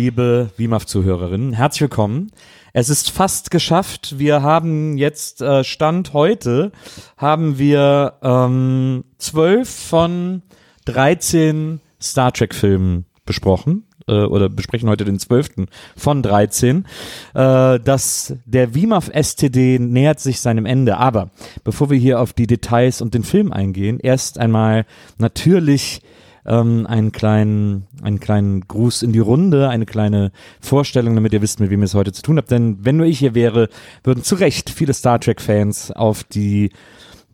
liebe WIMAF-Zuhörerinnen, herzlich willkommen. Es ist fast geschafft. Wir haben jetzt äh, Stand heute haben wir ähm, zwölf von 13 Star Trek-Filmen besprochen äh, oder besprechen heute den zwölften von 13. Äh, das, der WIMAF STD nähert sich seinem Ende. Aber bevor wir hier auf die Details und den Film eingehen, erst einmal natürlich ähm, einen kleinen, einen kleinen Gruß in die Runde, eine kleine Vorstellung, damit ihr wisst, mit wem ihr es heute zu tun habt. Denn wenn nur ich hier wäre, würden zu Recht viele Star Trek-Fans auf die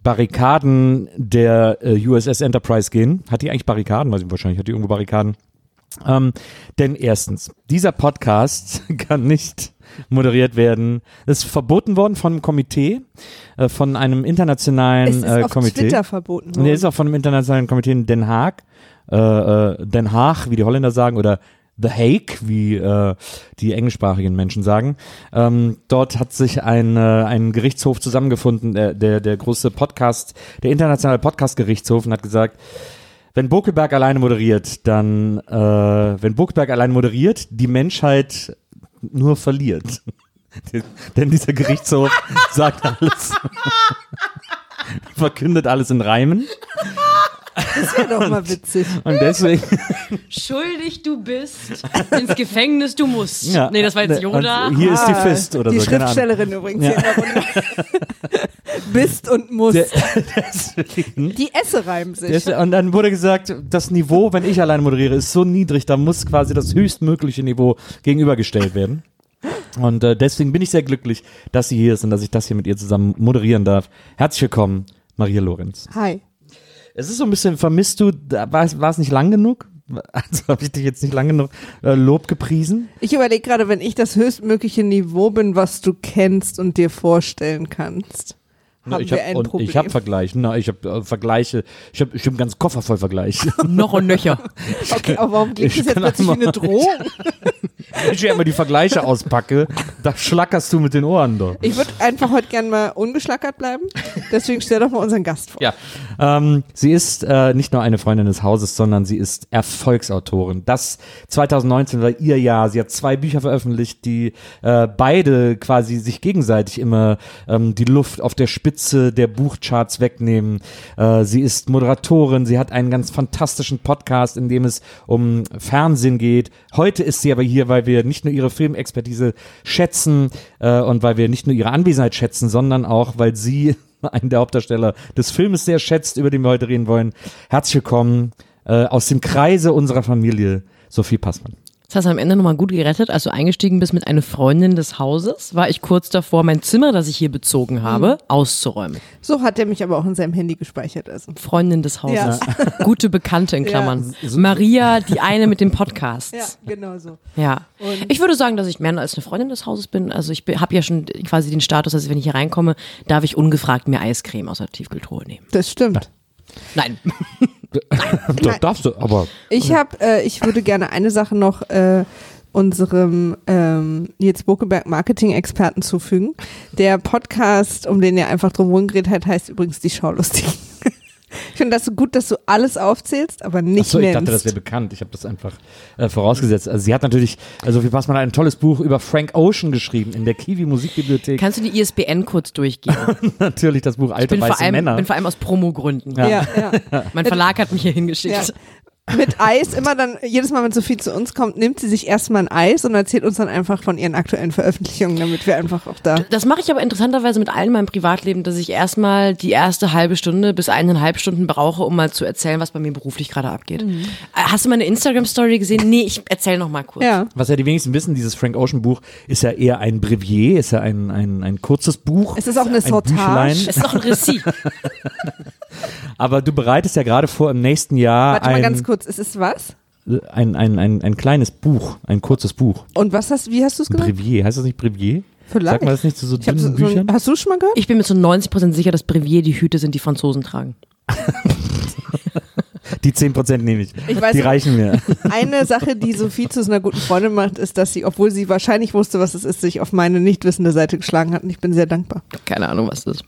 Barrikaden der äh, USS Enterprise gehen. Hat die eigentlich Barrikaden? Weiß ich wahrscheinlich. Hat die irgendwo Barrikaden? Ähm, denn erstens, dieser Podcast kann nicht moderiert werden. Das ist verboten worden von einem Komitee, äh, von einem internationalen es ist äh, auf Komitee. Twitter verboten Nee, worden. ist auch von einem internationalen Komitee in Den Haag. Äh, äh, Den Haag, wie die Holländer sagen, oder The Hague, wie äh, die englischsprachigen Menschen sagen. Ähm, dort hat sich ein, äh, ein Gerichtshof zusammengefunden, der, der, der große Podcast, der internationale Podcast-Gerichtshof und hat gesagt, wenn Bokelberg alleine moderiert, dann, äh, wenn Bokelberg alleine moderiert, die Menschheit nur verliert. Denn dieser Gerichtshof sagt alles, verkündet alles in Reimen. Das wäre doch mal witzig. Und deswegen, Schuldig du bist, ins Gefängnis du musst. ja. Nee, das war jetzt Yoda. Und hier ist die Ah, Fist oder die so. Ahnung. Schriftstellerin übrigens Ja. Bist und musst. Der, deswegen, die Esse reimen sich. des- und dann wurde gesagt, das Niveau, wenn ich alleine moderiere, ist so niedrig, da muss quasi das höchstmögliche Niveau gegenübergestellt werden. Und äh, deswegen bin ich sehr glücklich, dass sie hier ist und dass ich das hier mit ihr zusammen moderieren darf. Herzlich willkommen, Maria Lorenz. Hi. Es ist so ein bisschen, vermisst du, da- war es, war es nicht lang genug? Also habe ich dich jetzt nicht lang genug äh, Lob gepriesen? Ich überlege gerade, wenn ich das höchstmögliche Niveau bin, was du kennst und dir vorstellen kannst. Haben ich habe ich habe Vergleiche, na, ich habe äh, Vergleiche, ich habe ich hab einen ganzen Koffer voll Vergleiche. Noch und nöcher. okay, aber warum klingt Ich das jetzt plötzlich wie eine Drohung? Wenn ich ja immer die Vergleiche auspacke, da schlackerst du mit den Ohren doch. Ich würde einfach heute gern mal ungeschlackert bleiben. Deswegen stell doch mal unseren Gast vor. Ja, ähm, sie ist äh, nicht nur eine Freundin des Hauses, sondern sie ist Erfolgsautorin. Das 2019 war ihr Jahr. Sie hat zwei Bücher veröffentlicht, die äh, beide quasi sich gegenseitig immer ähm, die Luft auf der Spitze der Buchcharts wegnehmen. Äh, sie ist Moderatorin. Sie hat einen ganz fantastischen Podcast, in dem es um Fernsehen geht. Heute ist sie aber hier, weil wir nicht nur ihre Filmexpertise schätzen äh, und weil wir nicht nur ihre Anwesenheit schätzen, sondern auch, weil sie einen der Hauptdarsteller des Filmes sehr schätzt, über den wir heute reden wollen. Herzlich willkommen äh, aus dem Kreise unserer Familie, Sophie Passmann. Das hast du am Ende nochmal gut gerettet. Als du eingestiegen bist mit einer Freundin des Hauses, war ich kurz davor, mein Zimmer, das ich hier bezogen habe, auszuräumen. So hat er mich aber auch in seinem Handy gespeichert. Also. Freundin des Hauses. Ja. Gute Bekannte in Klammern. Maria, die eine mit dem Podcast. Ja, genau so. Ja. Ich würde sagen, dass ich mehr als eine Freundin des Hauses bin. Also ich habe ja schon quasi den Status, dass wenn ich hier reinkomme, darf ich ungefragt mir Eiscreme aus der Tiefkühltruhe nehmen. Das stimmt. Nein. Doch, darfst du, aber Ich habe, äh, ich würde gerne eine Sache noch äh, unserem ähm, Nils Bokeberg Marketing-Experten zufügen. Der Podcast, um den er einfach drum rumgeredet hat, heißt übrigens die Schaulustigen. ich finde das so gut, dass du alles aufzählst, aber nicht Achso, ich nennst. dachte, das wäre bekannt. Ich habe das einfach äh, vorausgesetzt. Also sie hat natürlich, also Sophie Passmann hat ein tolles Buch über Frank Ocean geschrieben in der Kiwi Musikbibliothek. Kannst du die ISBN kurz durchgehen? natürlich das Buch Ich Alte bin vor, weiße allem, Männer. bin vor allem aus Promogründen. Ja. ja, ja. Mein Verlag hat mich hier hingeschickt. Mit Eis, immer dann, jedes Mal, wenn Sophie zu uns kommt, nimmt sie sich erstmal ein Eis und erzählt uns dann einfach von ihren aktuellen Veröffentlichungen, damit wir einfach auch da. Das mache ich aber interessanterweise mit allen in meinem Privatleben, dass ich erstmal die erste halbe Stunde bis eineinhalb Stunden brauche, um mal zu erzählen, was bei mir beruflich gerade abgeht. Äh, Hast du meine Instagram-Story gesehen? Nee, ich erzähle noch mal kurz. Ja. Was ja die wenigsten wissen, dieses Frank Ocean Buch ist ja eher ein Brevier, ist ja ein, ein, ein kurzes Buch. Es ist auch eine ein Sortage. Es ist doch ein Récit. Aber du bereitest ja gerade vor, im nächsten Jahr Warte mal ein, ganz kurz, es ist was? ein, ein, ein, ein kleines Buch, ein kurzes Buch. Und was hast, wie hast du es Ein genannt? Brevier, heißt das nicht Brevier? Vielleicht. Sagt man das nicht zu so dünnen so, so, Büchern? hast du es schon mal gehört? Ich bin mir zu 90% sicher, dass Brevier die Hüte sind, die Franzosen tragen. Die 10% nehme ich. Ich weiß die reichen mir. Eine Sache, die Sophie zu so einer guten Freundin macht, ist, dass sie, obwohl sie wahrscheinlich wusste, was es ist, sich auf meine nicht wissende Seite geschlagen hat. Und ich bin sehr dankbar. Keine Ahnung, was das ist.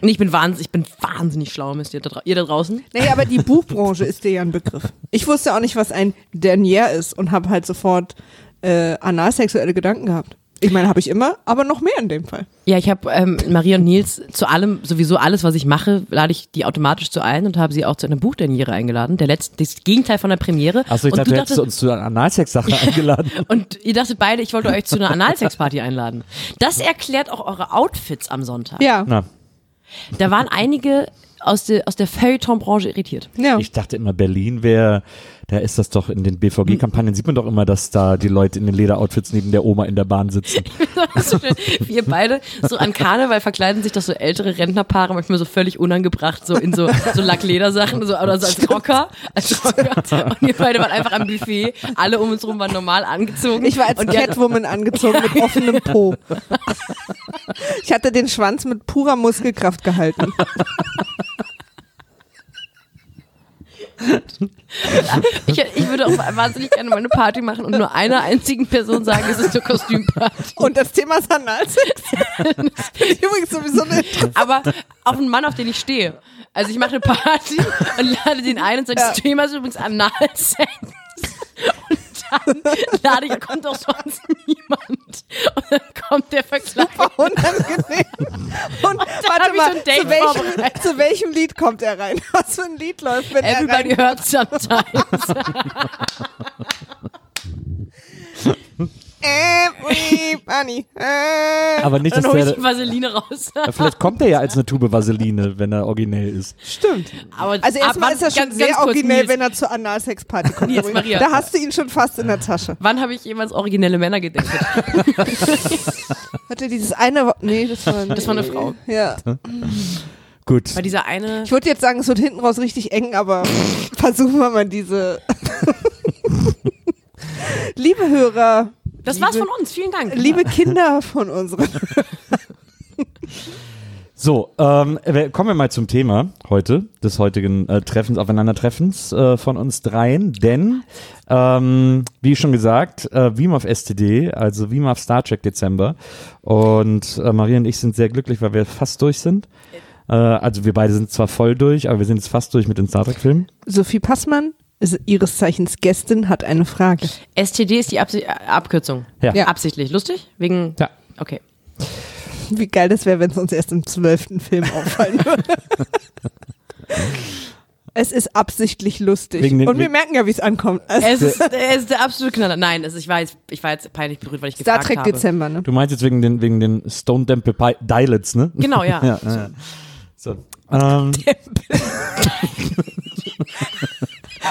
Und ich bin wahnsinnig, ich bin wahnsinnig schlau, wisst ihr da, ihr da draußen? Naja, aber die Buchbranche ist dir ja ein Begriff. Ich wusste auch nicht, was ein Dernier ist und habe halt sofort äh, analsexuelle Gedanken gehabt. Ich meine, habe ich immer, aber noch mehr in dem Fall. Ja, ich habe ähm, Maria und Nils zu allem, sowieso alles, was ich mache, lade ich die automatisch zu ein und habe sie auch zu einer Buchderniere eingeladen. Der letzte, das Gegenteil von der Premiere. Achso, ich und dachte, du du hättest uns zu einer Analsex-Sache eingeladen. und ihr dachtet beide, ich wollte euch zu einer Analsexparty einladen. Das erklärt auch eure Outfits am Sonntag. Ja. Na, Da waren einige aus der, aus der Feuilleton-Branche irritiert. ja. ich dachte immer, Berlin wäre, da ist das doch in den BVG-Kampagnen, sieht man doch immer, dass da die Leute in den Lederoutfits neben der Oma in der Bahn sitzen. so schön. Wir beide so an Karneval verkleiden sich doch so ältere Rentnerpaare manchmal so völlig unangebracht, so in so, so Lackledersachen so, oder so als Rocker. Als Rocker. Und wir beide waren einfach am Buffet. Alle um uns rum waren normal angezogen. Ich war als und Catwoman angezogen mit offenem Po. Ich hatte den Schwanz mit purer Muskelkraft gehalten. ich, ich würde auch wahnsinnig gerne mal eine Party machen und nur einer einzigen Person sagen, es ist eine Kostümparty. Und das Thema ist Analsex. Übrigens sowieso eine Aber auf einen Mann, auf den ich stehe. Also ich mache eine Party und lade den ein und sage, das Thema ist übrigens Analsex. Und dann lade ich, kommt auch sonst niemand. Und dann kommt der Vergleich. unangenehm. Und warte hab ich mal, so zu welchem, zu welchem Lied kommt er rein? Was für ein Lied läuft, wenn Everybody er rein... hurts sometimes. Everybody. Äh, Aber nicht, Dann dass hole ich der, die Vaseline raus. vielleicht kommt der ja als eine Tube Vaseline, wenn er originell ist. stimmt. Aber Also erstmal ab ist er schon ganz- sehr ganz kurz, originell, Nils, wenn er zur Analsex-Party kommt. Nils, Maria. Da hast du ihn schon fast in der Tasche. Wann habe ich jemals originelle Männer gedatet? Hatte dieses eine... Nee, das war... Das war eine Frau. Ja. Gut. Bei dieser eine. Ich würde jetzt sagen, es wird hinten raus richtig eng, aber versuchen wir mal diese... Liebe Hörer, Das war's von uns. Vielen Dank. liebe Kinder von unseren... So, ähm, wir- kommen wir mal zum Thema heute, des heutigen äh, Treffens, Aufeinandertreffens äh, von uns dreien, denn, ähm, wie schon gesagt, äh, WIMAF STD, also WIMAF Star Trek Dezember und äh, Maria und ich sind sehr glücklich, weil wir fast durch sind. Äh, also wir beide sind zwar voll durch, aber wir sind jetzt fast durch mit den Star Trek Filmen. Sophie Passmann, ihres Zeichens Gästin, hat eine Frage. STD ist die Absi äh, Abkürzung. Ja. Ja. Absichtlich. Lustig? Wegen. Ja. Okay. Wie geil das wäre, wenn es uns erst im zwölften Film auffallen würde. es ist absichtlich lustig. Den- Und wir merken ja, wie es ankommt. Also Es ist, es ist der absolute Knaller. Nein, es, ich, war jetzt, ich war jetzt peinlich berührt, weil ich Star gefragt Trek habe. Dezember, ne? Du meinst jetzt wegen den, wegen den Stone Temple Dilets, ne? Genau, ja. ja, ja, ja. So. Ähm,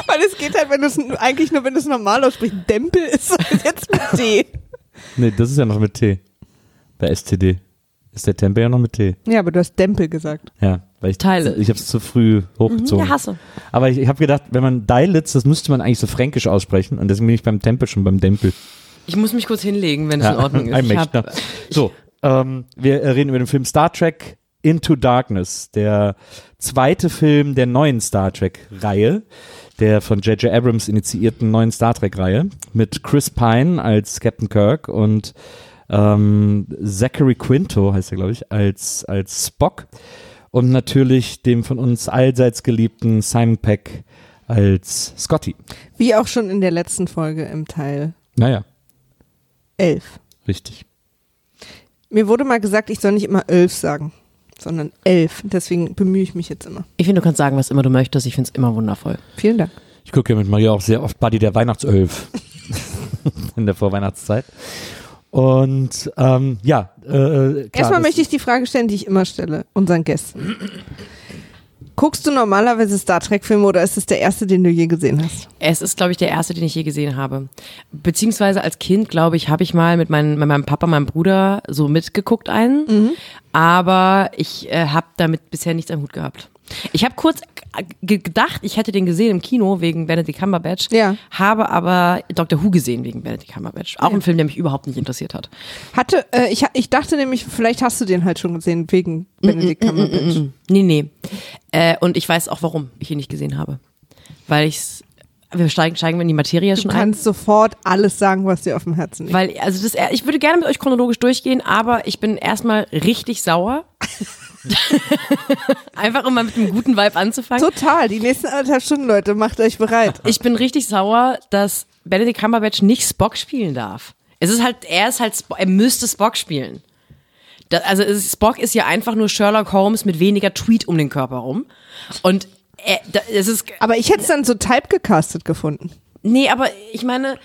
Weil es geht halt, wenn du es eigentlich nur, wenn du es normal aussprichst, Dempel ist jetzt mit D. nee, das ist ja noch mit T. Bei STD. Ist der Tempel ja noch mit T. Ja, aber du hast Dempel gesagt. Ja, weil ich, Teile. ich habe es zu früh hochgezogen. Ja, hasse. Aber ich, ich habe gedacht, wenn man Deilitz, das müsste man eigentlich so fränkisch aussprechen und deswegen bin ich beim Tempel schon beim Dempel. Ich muss mich kurz hinlegen, wenn es in Ordnung ist. ein Ich hab. So, ähm, wir reden über den Film Star Trek Into Darkness, der zweite Film der neuen Star Trek-Reihe, der von J.J. Abrams initiierten neuen Star Trek-Reihe, mit Chris Pine als Captain Kirk und ähm, Zachary Quinto, heißt er, glaube ich, als, als Spock und natürlich dem von uns allseits geliebten Simon Peck als Scotty. Wie auch schon in der letzten Folge im Teil Naja, 11. richtig. Mir wurde mal gesagt, ich soll nicht immer elf sagen, sondern elf. Deswegen bemühe ich mich jetzt immer. ich finde, du kannst sagen, was immer du möchtest. Ich finde es immer wundervoll. Vielen Dank. Ich gucke ja mit Maria auch sehr oft Buddy der Weihnachtsölf in der Vorweihnachtszeit. Und ähm, ja, äh, klar, Erstmal möchte ich die Frage stellen, die ich immer stelle, unseren Gästen. Guckst du normalerweise Star Trek-Filme oder ist es der erste, den du je gesehen hast? Es ist, glaube ich, der erste, den ich je gesehen habe. Beziehungsweise als Kind, glaube ich, habe ich mal mit, meinem mit meinem Papa, meinem Bruder so mitgeguckt einen. Aber ich äh, habe damit bisher nichts am Hut gehabt. Ich habe kurz ge- gedacht, ich hätte den gesehen im Kino wegen Benedict Cumberbatch, Ja. habe aber Dr. Who gesehen wegen Benedict Cumberbatch. Auch ein Film, der mich überhaupt nicht interessiert hat. Hatte, äh, ich, ich dachte nämlich, vielleicht hast du den halt schon gesehen, wegen Benedict Cumberbatch. Nee, nee. Äh, und ich weiß auch, warum ich ihn nicht gesehen habe. weil ich's, wir steigen, steigen wir in die Materie Du schon ein. kannst sofort alles sagen, was dir auf dem Herzen liegt. Weil, also das, ich würde gerne mit euch chronologisch durchgehen, aber ich bin erstmal richtig sauer. Einfach um mal mit einem guten Vibe anzufangen. Total. Die nächsten anderthalb Stunden, Leute, macht euch bereit. Ich bin richtig sauer, dass Benedict Cumberbatch nicht Spock spielen darf. Es ist halt, er ist halt, er müsste Spock spielen. Also Spock ist ja einfach nur Sherlock Holmes mit weniger Tweet um den Körper rum. Und da, es ist, Aber ich hätte es dann so typecastet gefunden. nee, aber ich meine,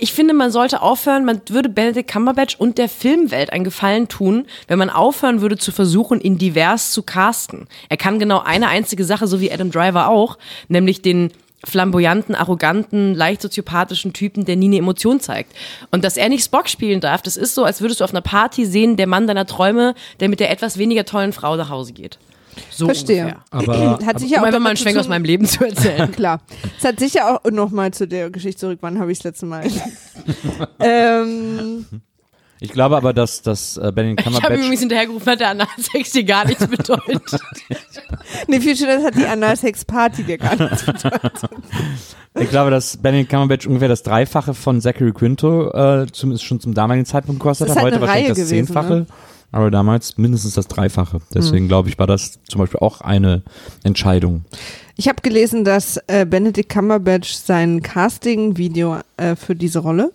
ich finde, man sollte aufhören, man würde Benedict Cumberbatch und der Filmwelt einen Gefallen tun, wenn man aufhören würde zu versuchen, ihn divers zu casten. Er kann genau eine einzige Sache, so wie Adam Driver auch, nämlich den flamboyanten, arroganten, leicht soziopathischen Typen, der nie eine Emotion zeigt. Und dass er nicht Spock spielen darf, das ist so, als würdest du auf einer Party sehen, der Mann deiner Träume, der mit der etwas weniger tollen Frau nach Hause geht. So Verstehe. ungefähr. Aber, hat sich ja Um auch einfach mal einen Schwenk aus meinem Leben zu erzählen. Klar. Es hat sicher auch nochmal zu der Geschichte zurück. Wann habe ich das letzte Mal? ähm, ich glaube aber, dass, dass äh, Benedict Ich habe Cumberbatch übrigens hinterhergerufen, hat der Analsex dir gar nichts bedeutet. nee, viel schöner hat die Analsex-Party dir gar nichts. Ich glaube, dass Benedict Cumberbatch ungefähr das Dreifache von Zachary Quinto äh, zumindest schon zum damaligen Zeitpunkt gekostet Das hat. ist halt Heute eine wahrscheinlich Reihe das gewesen, Zehnfache. ne? Aber damals mindestens das Dreifache. Deswegen glaube ich, war das zum Beispiel auch eine Entscheidung. Ich habe gelesen, dass äh, Benedict Cumberbatch sein Casting-Video äh, für diese Rolle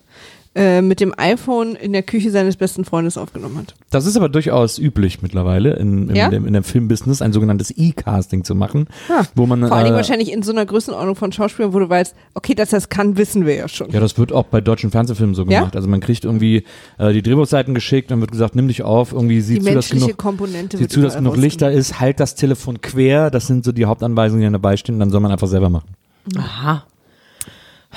äh, mit dem iPhone in der Küche seines besten Freundes aufgenommen hat. Das ist aber durchaus üblich mittlerweile in, in, Ja? dem, in dem Filmbusiness, ein sogenanntes E-Casting zu machen, Ah, wo man Vor allen Dingen äh, wahrscheinlich in so einer Größenordnung von Schauspielern, wo du weißt, okay, dass das kann, wissen wir ja schon. Ja, das wird auch bei deutschen Fernsehfilmen so Ja? gemacht. Also man kriegt irgendwie äh, die Drehbuchseiten geschickt, dann wird gesagt, nimm dich auf, irgendwie Die sieh zu, dass genug, Komponente sieh zu, dass genug Lichter ist, halt das Telefon quer, das sind so die Hauptanweisungen, die dabei stehen, dann soll man einfach selber machen. Aha.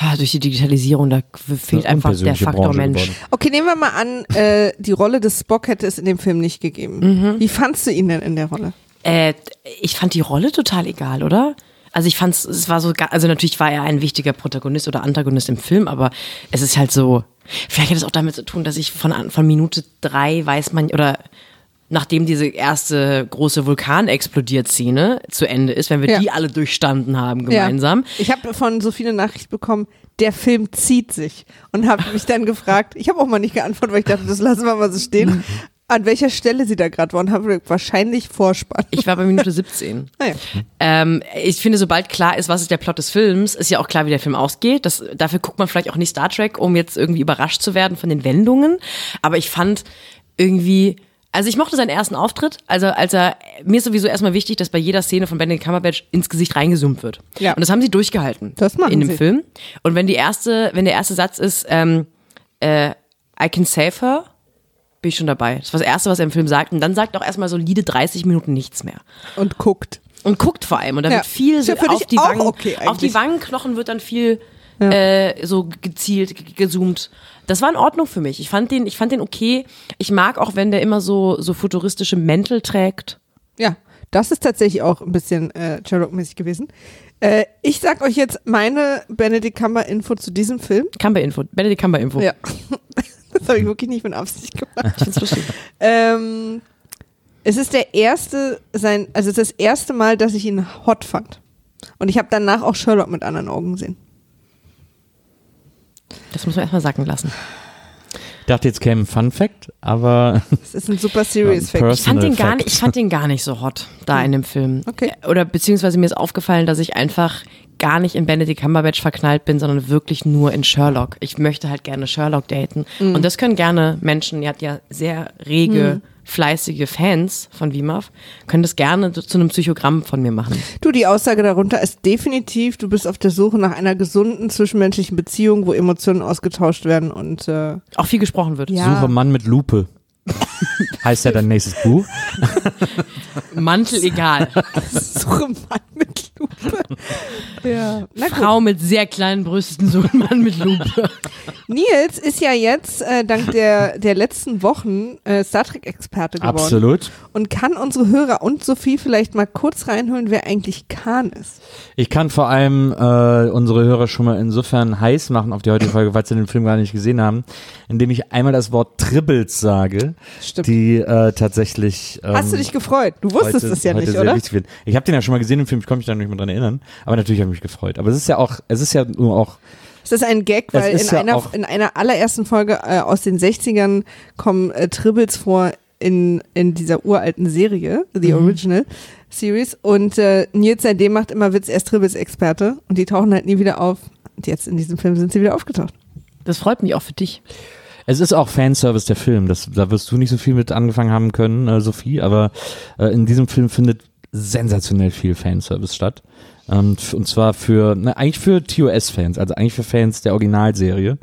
Ah, durch die Digitalisierung, da fehlt einfach der Faktor Branche Mensch. geworden. Okay, nehmen wir mal an, äh, die Rolle des Spock hätte es in dem Film nicht gegeben. Mhm. Wie fandst du ihn denn in der Rolle? Äh, ich fand die Rolle total egal, oder? Also ich fand es war so, also natürlich war er ein wichtiger Protagonist oder Antagonist im Film, aber es ist halt so, vielleicht hat es auch damit zu tun, dass ich von, von Minute drei weiß man, oder nachdem diese erste große Vulkan-Explodiert-Szene zu Ende ist, wenn wir Ja. die alle durchstanden haben gemeinsam. Ja. Ich habe von so viele Nachrichten bekommen, der Film zieht sich. Und habe mich dann gefragt, ich habe auch mal nicht geantwortet, weil ich dachte, das lassen wir mal so stehen, an welcher Stelle sie da gerade waren. Habe wahrscheinlich Vorspann. Ich war bei Minute 17. Naja. Ähm, ich finde, sobald klar ist, was ist der Plot des Films, ist ja auch klar, wie der Film ausgeht. Das, dafür guckt man vielleicht auch nicht Star Trek, um jetzt irgendwie überrascht zu werden von den Wendungen. Aber ich fand irgendwie, also ich mochte seinen ersten Auftritt. Also als er, mir ist sowieso erstmal wichtig, dass bei jeder Szene von Benedict Cumberbatch ins Gesicht reingezoomt wird. Ja. Und das haben sie durchgehalten. Das machen In dem sie. Film. Und wenn die erste, wenn der erste Satz ist, ähm, äh, I can save her, bin ich schon dabei. Das war das Erste, was er im Film sagt. Und dann sagt er auch erstmal solide 30 Minuten nichts mehr Und guckt. und guckt vor allem und da Ja. wird viel ja auf die Wangen okay auf die. Wangenknochen wird dann viel äh, so gezielt ge- gezoomt. Das war in Ordnung für mich. Ich fand den ich fand den okay. Ich mag auch wenn der immer so so futuristische Mäntel trägt. Ja, das ist tatsächlich auch ein bisschen äh, Sherlock-mäßig gewesen. Äh, ich sag euch jetzt meine Benedict Cumber-Info zu diesem Film. Cumber Info, Benedict Cumber Info. Ja. das habe ich wirklich nicht mit Absicht gemacht. Ich find's lustig. Ähm, es ist der erste, sein, also es ist das erste Mal, dass ich ihn hot fand. Und ich habe danach auch Sherlock mit anderen Augen gesehen. Das muss man erstmal sacken lassen. Ich dachte, jetzt käme ein Fun Fact, aber Es ist ein super serious Ja, Fact. Ich fand, den gar nicht, ich fand den gar nicht so hot da in dem Film. Okay. Oder beziehungsweise mir ist aufgefallen, dass ich einfach gar nicht in Benedict Cumberbatch verknallt bin, sondern wirklich nur in Sherlock. Ich möchte halt gerne Sherlock daten. Mhm. Und das können gerne Menschen, ihr habt ja sehr rege, fleißige Fans von WIMAF, können das gerne zu einem Psychogramm von mir machen. Du, die Aussage darunter ist definitiv, du bist auf der Suche nach einer gesunden zwischenmenschlichen Beziehung, wo Emotionen ausgetauscht werden und äh, Auch viel gesprochen wird. Ja. suche Mann mit Lupe. heißt ja dein nächstes Buch. Mantel egal. suche Mann mit Lupe. ja. Na gut. Frau mit sehr kleinen Brüsten, so ein Mann mit Lupe. Nils ist ja jetzt äh, dank der, der letzten Wochen äh, Star Trek-Experte geworden. Absolut. Und kann unsere Hörer und Sophie vielleicht mal kurz reinholen, wer eigentlich Khan ist. Ich kann vor allem äh, unsere Hörer schon mal insofern heiß machen auf die heutige Folge, falls sie den Film gar nicht gesehen haben, indem ich einmal das Wort Tribbles sage, Stimmt. die äh, tatsächlich. Ähm, Hast du dich gefreut? Du wusstest es ja nicht, oder? Ich habe den ja schon mal gesehen im Film, ich konnte mich da nicht mehr dran erinnern, aber natürlich habe ich mich gefreut. Aber es ist ja auch, es ist ja nur auch Es ist ein Gag, weil in, ja einer, in einer allerersten Folge äh, aus den 60ern kommen äh, Tribbles vor in, in dieser uralten Serie, The Mhm. Original Series. Und äh, Nils seitdem macht immer Witz, er ist Tribbles-Experte. Und die tauchen halt nie wieder auf. Und jetzt in diesem Film sind sie wieder aufgetaucht. Das freut mich auch für dich. Es ist auch Fanservice der Film. Das, da wirst du nicht so viel mit angefangen haben können, äh, Sophie, aber äh, in diesem Film findet sensationell viel Fanservice statt. Ähm, und zwar für, na, eigentlich für TOS-Fans, also eigentlich für Fans der Originalserie.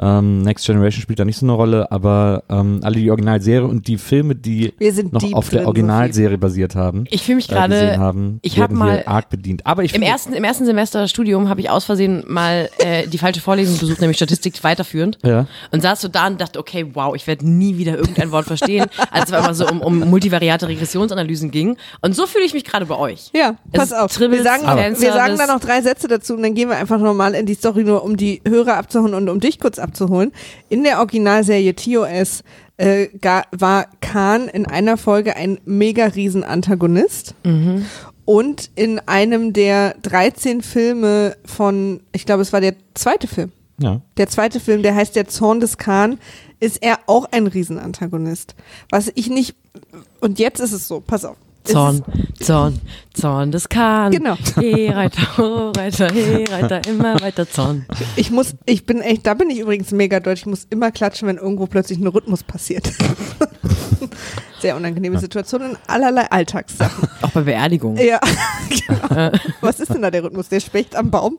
Ähm, Next Generation spielt da nicht so eine Rolle, aber ähm, alle die Originalserie und die Filme, die Wir sind noch auf der Originalserie basiert haben, Ich fühle mich äh, gerade gesehen haben, ich hab werden mal- arg bedient. Aber ich Im ersten, Im ersten Semester Studium habe ich aus Versehen mal äh, die falsche Vorlesung besucht, nämlich Statistik weiterführend. Ja. Und saß so da und dachte, okay, wow, ich werde nie wieder irgendein Wort verstehen, als es einfach so um, um multivariate Regressionsanalysen ging. Und so fühle ich mich gerade bei euch. Ja, pass auf. Tribbles, Wir sagen, wir sagen da noch drei Sätze dazu und dann gehen wir einfach nochmal in die Story, nur um die Hörer abzuholen und um dich kurz abzuholen. In der Originalserie TOS äh, war Khan in einer Folge ein mega riesen Antagonist. Und in einem der 13 Filme von, ich glaube, es war der zweite Film. ja. Der zweite Film, der heißt Der Zorn des Khan, ist er auch ein Riesenantagonist. Was ich nicht, und jetzt ist es so, pass auf. Zorn, Zorn, Zorn des Kahn. Genau. He, Reiter, ho, Reiter, he, Reiter, immer weiter Zorn. Ich muss, ich bin echt, da bin ich übrigens mega deutsch. Ich muss immer klatschen, wenn irgendwo plötzlich ein Rhythmus passiert. Sehr unangenehme Situation in allerlei Alltagssachen. Auch bei Beerdigungen. Ja, genau. Was ist denn da der Rhythmus? Der Specht am Baum?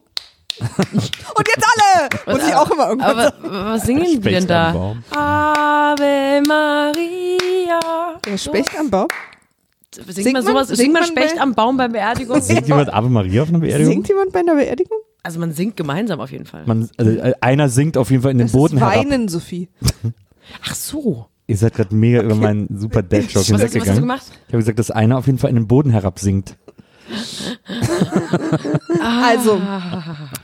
Und jetzt alle! Muss ich auch immer irgendwas Aber was singen die denn da? Ave Maria. Der Specht am Baum? Singt, Singt man sowas? singt Singt man Specht bei- am Baum bei Beerdigung? Singt jemand Ave Maria auf einer Beerdigung? Singt jemand bei einer Beerdigung? Also man singt gemeinsam auf jeden Fall. Man, also, äh, einer singt auf jeden Fall in den Das Boden ist herab. Weinen, Sophie. Ach so. Ihr seid gerade mega über meinen super Dad-Joke Was hast, du, was hast du hinweggegangen. gemacht? Ich habe gesagt, dass einer auf jeden Fall in den Boden herabsinkt. Also,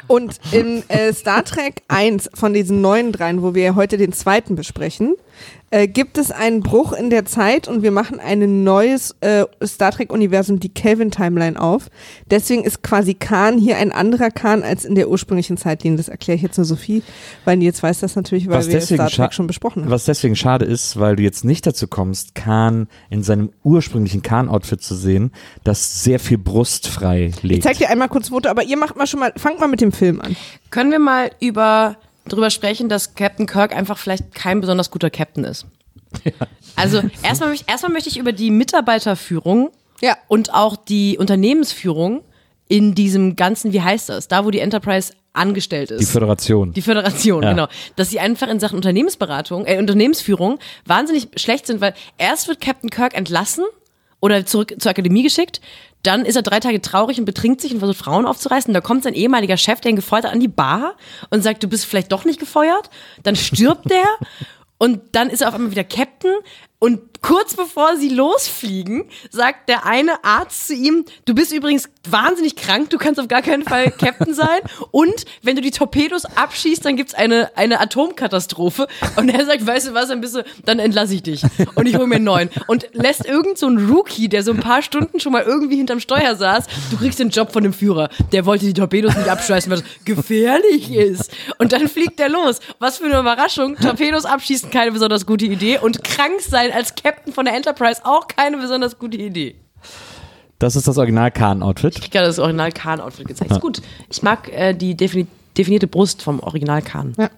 und in äh, Star Trek 1 von diesen neuen dreien, wo wir ja heute den zweiten besprechen, äh, gibt es einen Bruch in der Zeit und wir machen ein neues äh, Star Trek-Universum, die Kelvin-Timeline auf. Deswegen ist quasi Khan hier ein anderer Khan als in der ursprünglichen Zeitlinie. Das erkläre ich jetzt nur Sophie, weil jetzt weiß das natürlich, weil Was wir Star Trek schon besprochen haben. Was deswegen schade ist, weil du jetzt nicht dazu kommst, Khan in seinem ursprünglichen Khan-Outfit zu sehen, das sehr viel Brust frei Ich legt. zeig dir einmal kurz Foto, aber ihr macht mal schon mal, fangt mal mit dem Film an. Können wir mal über drüber sprechen, dass Captain Kirk einfach vielleicht kein besonders guter Captain ist? Also erstmal möchte, erstmal möchte ich über die Mitarbeiterführung Ja. und auch die Unternehmensführung in diesem ganzen, wie heißt das, da wo die Enterprise angestellt ist. Die Föderation. Die Föderation, Ja. genau. Dass sie einfach in Sachen Unternehmensberatung, äh, Unternehmensführung wahnsinnig schlecht sind, weil erst wird Captain Kirk entlassen oder zurück zur Akademie geschickt, dann ist er drei Tage traurig und betrinkt sich und versucht Frauen aufzureißen. Da kommt sein ehemaliger Chef, der ihn gefeuert hat, an die Bar und sagt, du bist vielleicht doch nicht gefeuert. Dann stirbt der und dann ist er auf einmal wieder Captain und kurz bevor sie losfliegen, sagt der eine Arzt zu ihm, du bist übrigens wahnsinnig krank, du kannst auf gar keinen Fall Captain sein. Und wenn du die Torpedos abschießt, dann gibt's eine, eine Atomkatastrophe. Und er sagt, weißt du was, dann bist du, dann entlasse ich dich. Und ich hole mir einen neuen. Und lässt irgend so einen Rookie, der so ein paar Stunden schon mal irgendwie hinterm Steuer saß, du kriegst den Job von dem Führer, der wollte die Torpedos nicht abschießen, weil das gefährlich ist. Und dann fliegt er los. Was für eine Überraschung, Torpedos abschießen, keine besonders gute Idee. Und krank sein als Captain von der Enterprise auch keine besonders gute Idee. Das ist das Original Khan-Outfit. Ich habe das Original Khan-Outfit gezeigt. Ist gut. Ich mag äh, die defini definierte Brust vom Original Khan. Ja.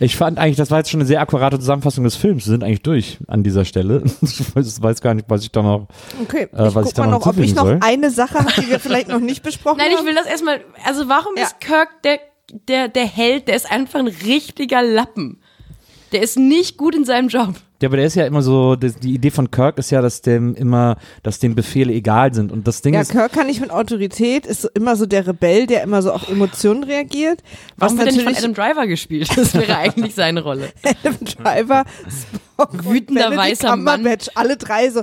Ich fand eigentlich, das war jetzt schon eine sehr akkurate Zusammenfassung des Films. Wir sind eigentlich durch an dieser Stelle. Ich weiß, gar nicht, was ich da noch. Okay, Äh, ich was guck ich da noch noch, ob ich noch soll. eine Sache habe, die wir vielleicht noch nicht besprochen Nein, haben. ich will das erstmal. Also, warum Ja. ist Kirk der, der, der Held? Der ist einfach ein richtiger Lappen. Der ist nicht gut in seinem Job. Ja, aber der ist ja immer so, die Idee von Kirk ist ja, dass dem immer, dass dem Befehle egal sind. Und das Ding Ja, ist, Kirk kann nicht mit Autorität, ist so immer so der Rebell, der immer so auf Emotionen reagiert. Was Warum wird er nicht von natürlich Adam Driver gespielt? Das wäre eigentlich seine Rolle. Adam Driver, Spock Wütender weißer Mann. Alle drei so.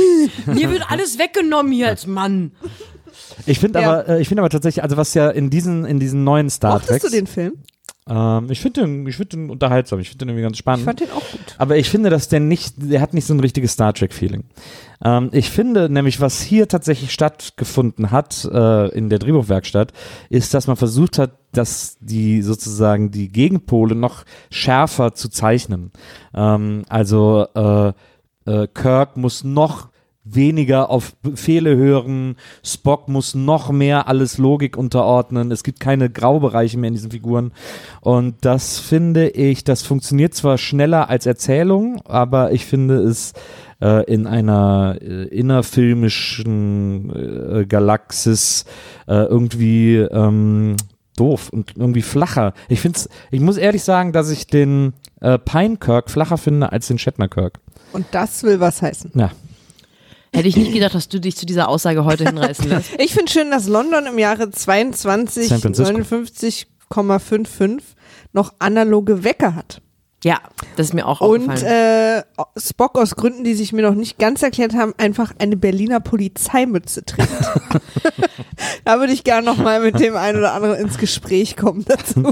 Mir wird alles weggenommen hier als Mann. ich finde Ja. aber, äh, ich finde aber tatsächlich, also was ja in diesen, in diesen neuen Star Mochtest Treks, du den Film? Ähm, ich finde den, ich finde den unterhaltsam, ich finde den irgendwie ganz Ich spannend. fand den auch gut. Aber ich finde, dass der nicht, der hat nicht so ein richtiges Star Trek-Feeling. Ähm, ich finde nämlich, was hier tatsächlich stattgefunden hat äh, in der Drehbuchwerkstatt, ist, dass man versucht hat, dass die sozusagen die Gegenpole noch schärfer zu zeichnen. Ähm, also äh, äh, Kirk muss noch weniger auf Befehle hören, Spock muss noch mehr alles Logik unterordnen, es gibt keine Graubereiche mehr in diesen Figuren und das finde ich, das funktioniert zwar schneller als Erzählung, aber ich finde es äh, in einer äh, innerfilmischen äh, Galaxis irgendwie ähm, doof und irgendwie flacher. Ich find's, ich muss ehrlich sagen, dass ich den äh, Pinekirk flacher finde als den Shatner Kirk. Und das will was heißen. Ja. Hätte ich nicht gedacht, dass du dich zu dieser Aussage heute hinreißen lässt. Ich finde schön, dass London im Jahre 22 San Francisco. 59,55 noch analoge Wecker hat. Ja, das ist mir auch Und aufgefallen. äh, Spock aus Gründen, die sich mir noch nicht ganz erklärt haben, einfach eine Berliner Polizeimütze trägt. da würde ich gerne noch mal mit dem einen oder anderen ins Gespräch kommen dazu.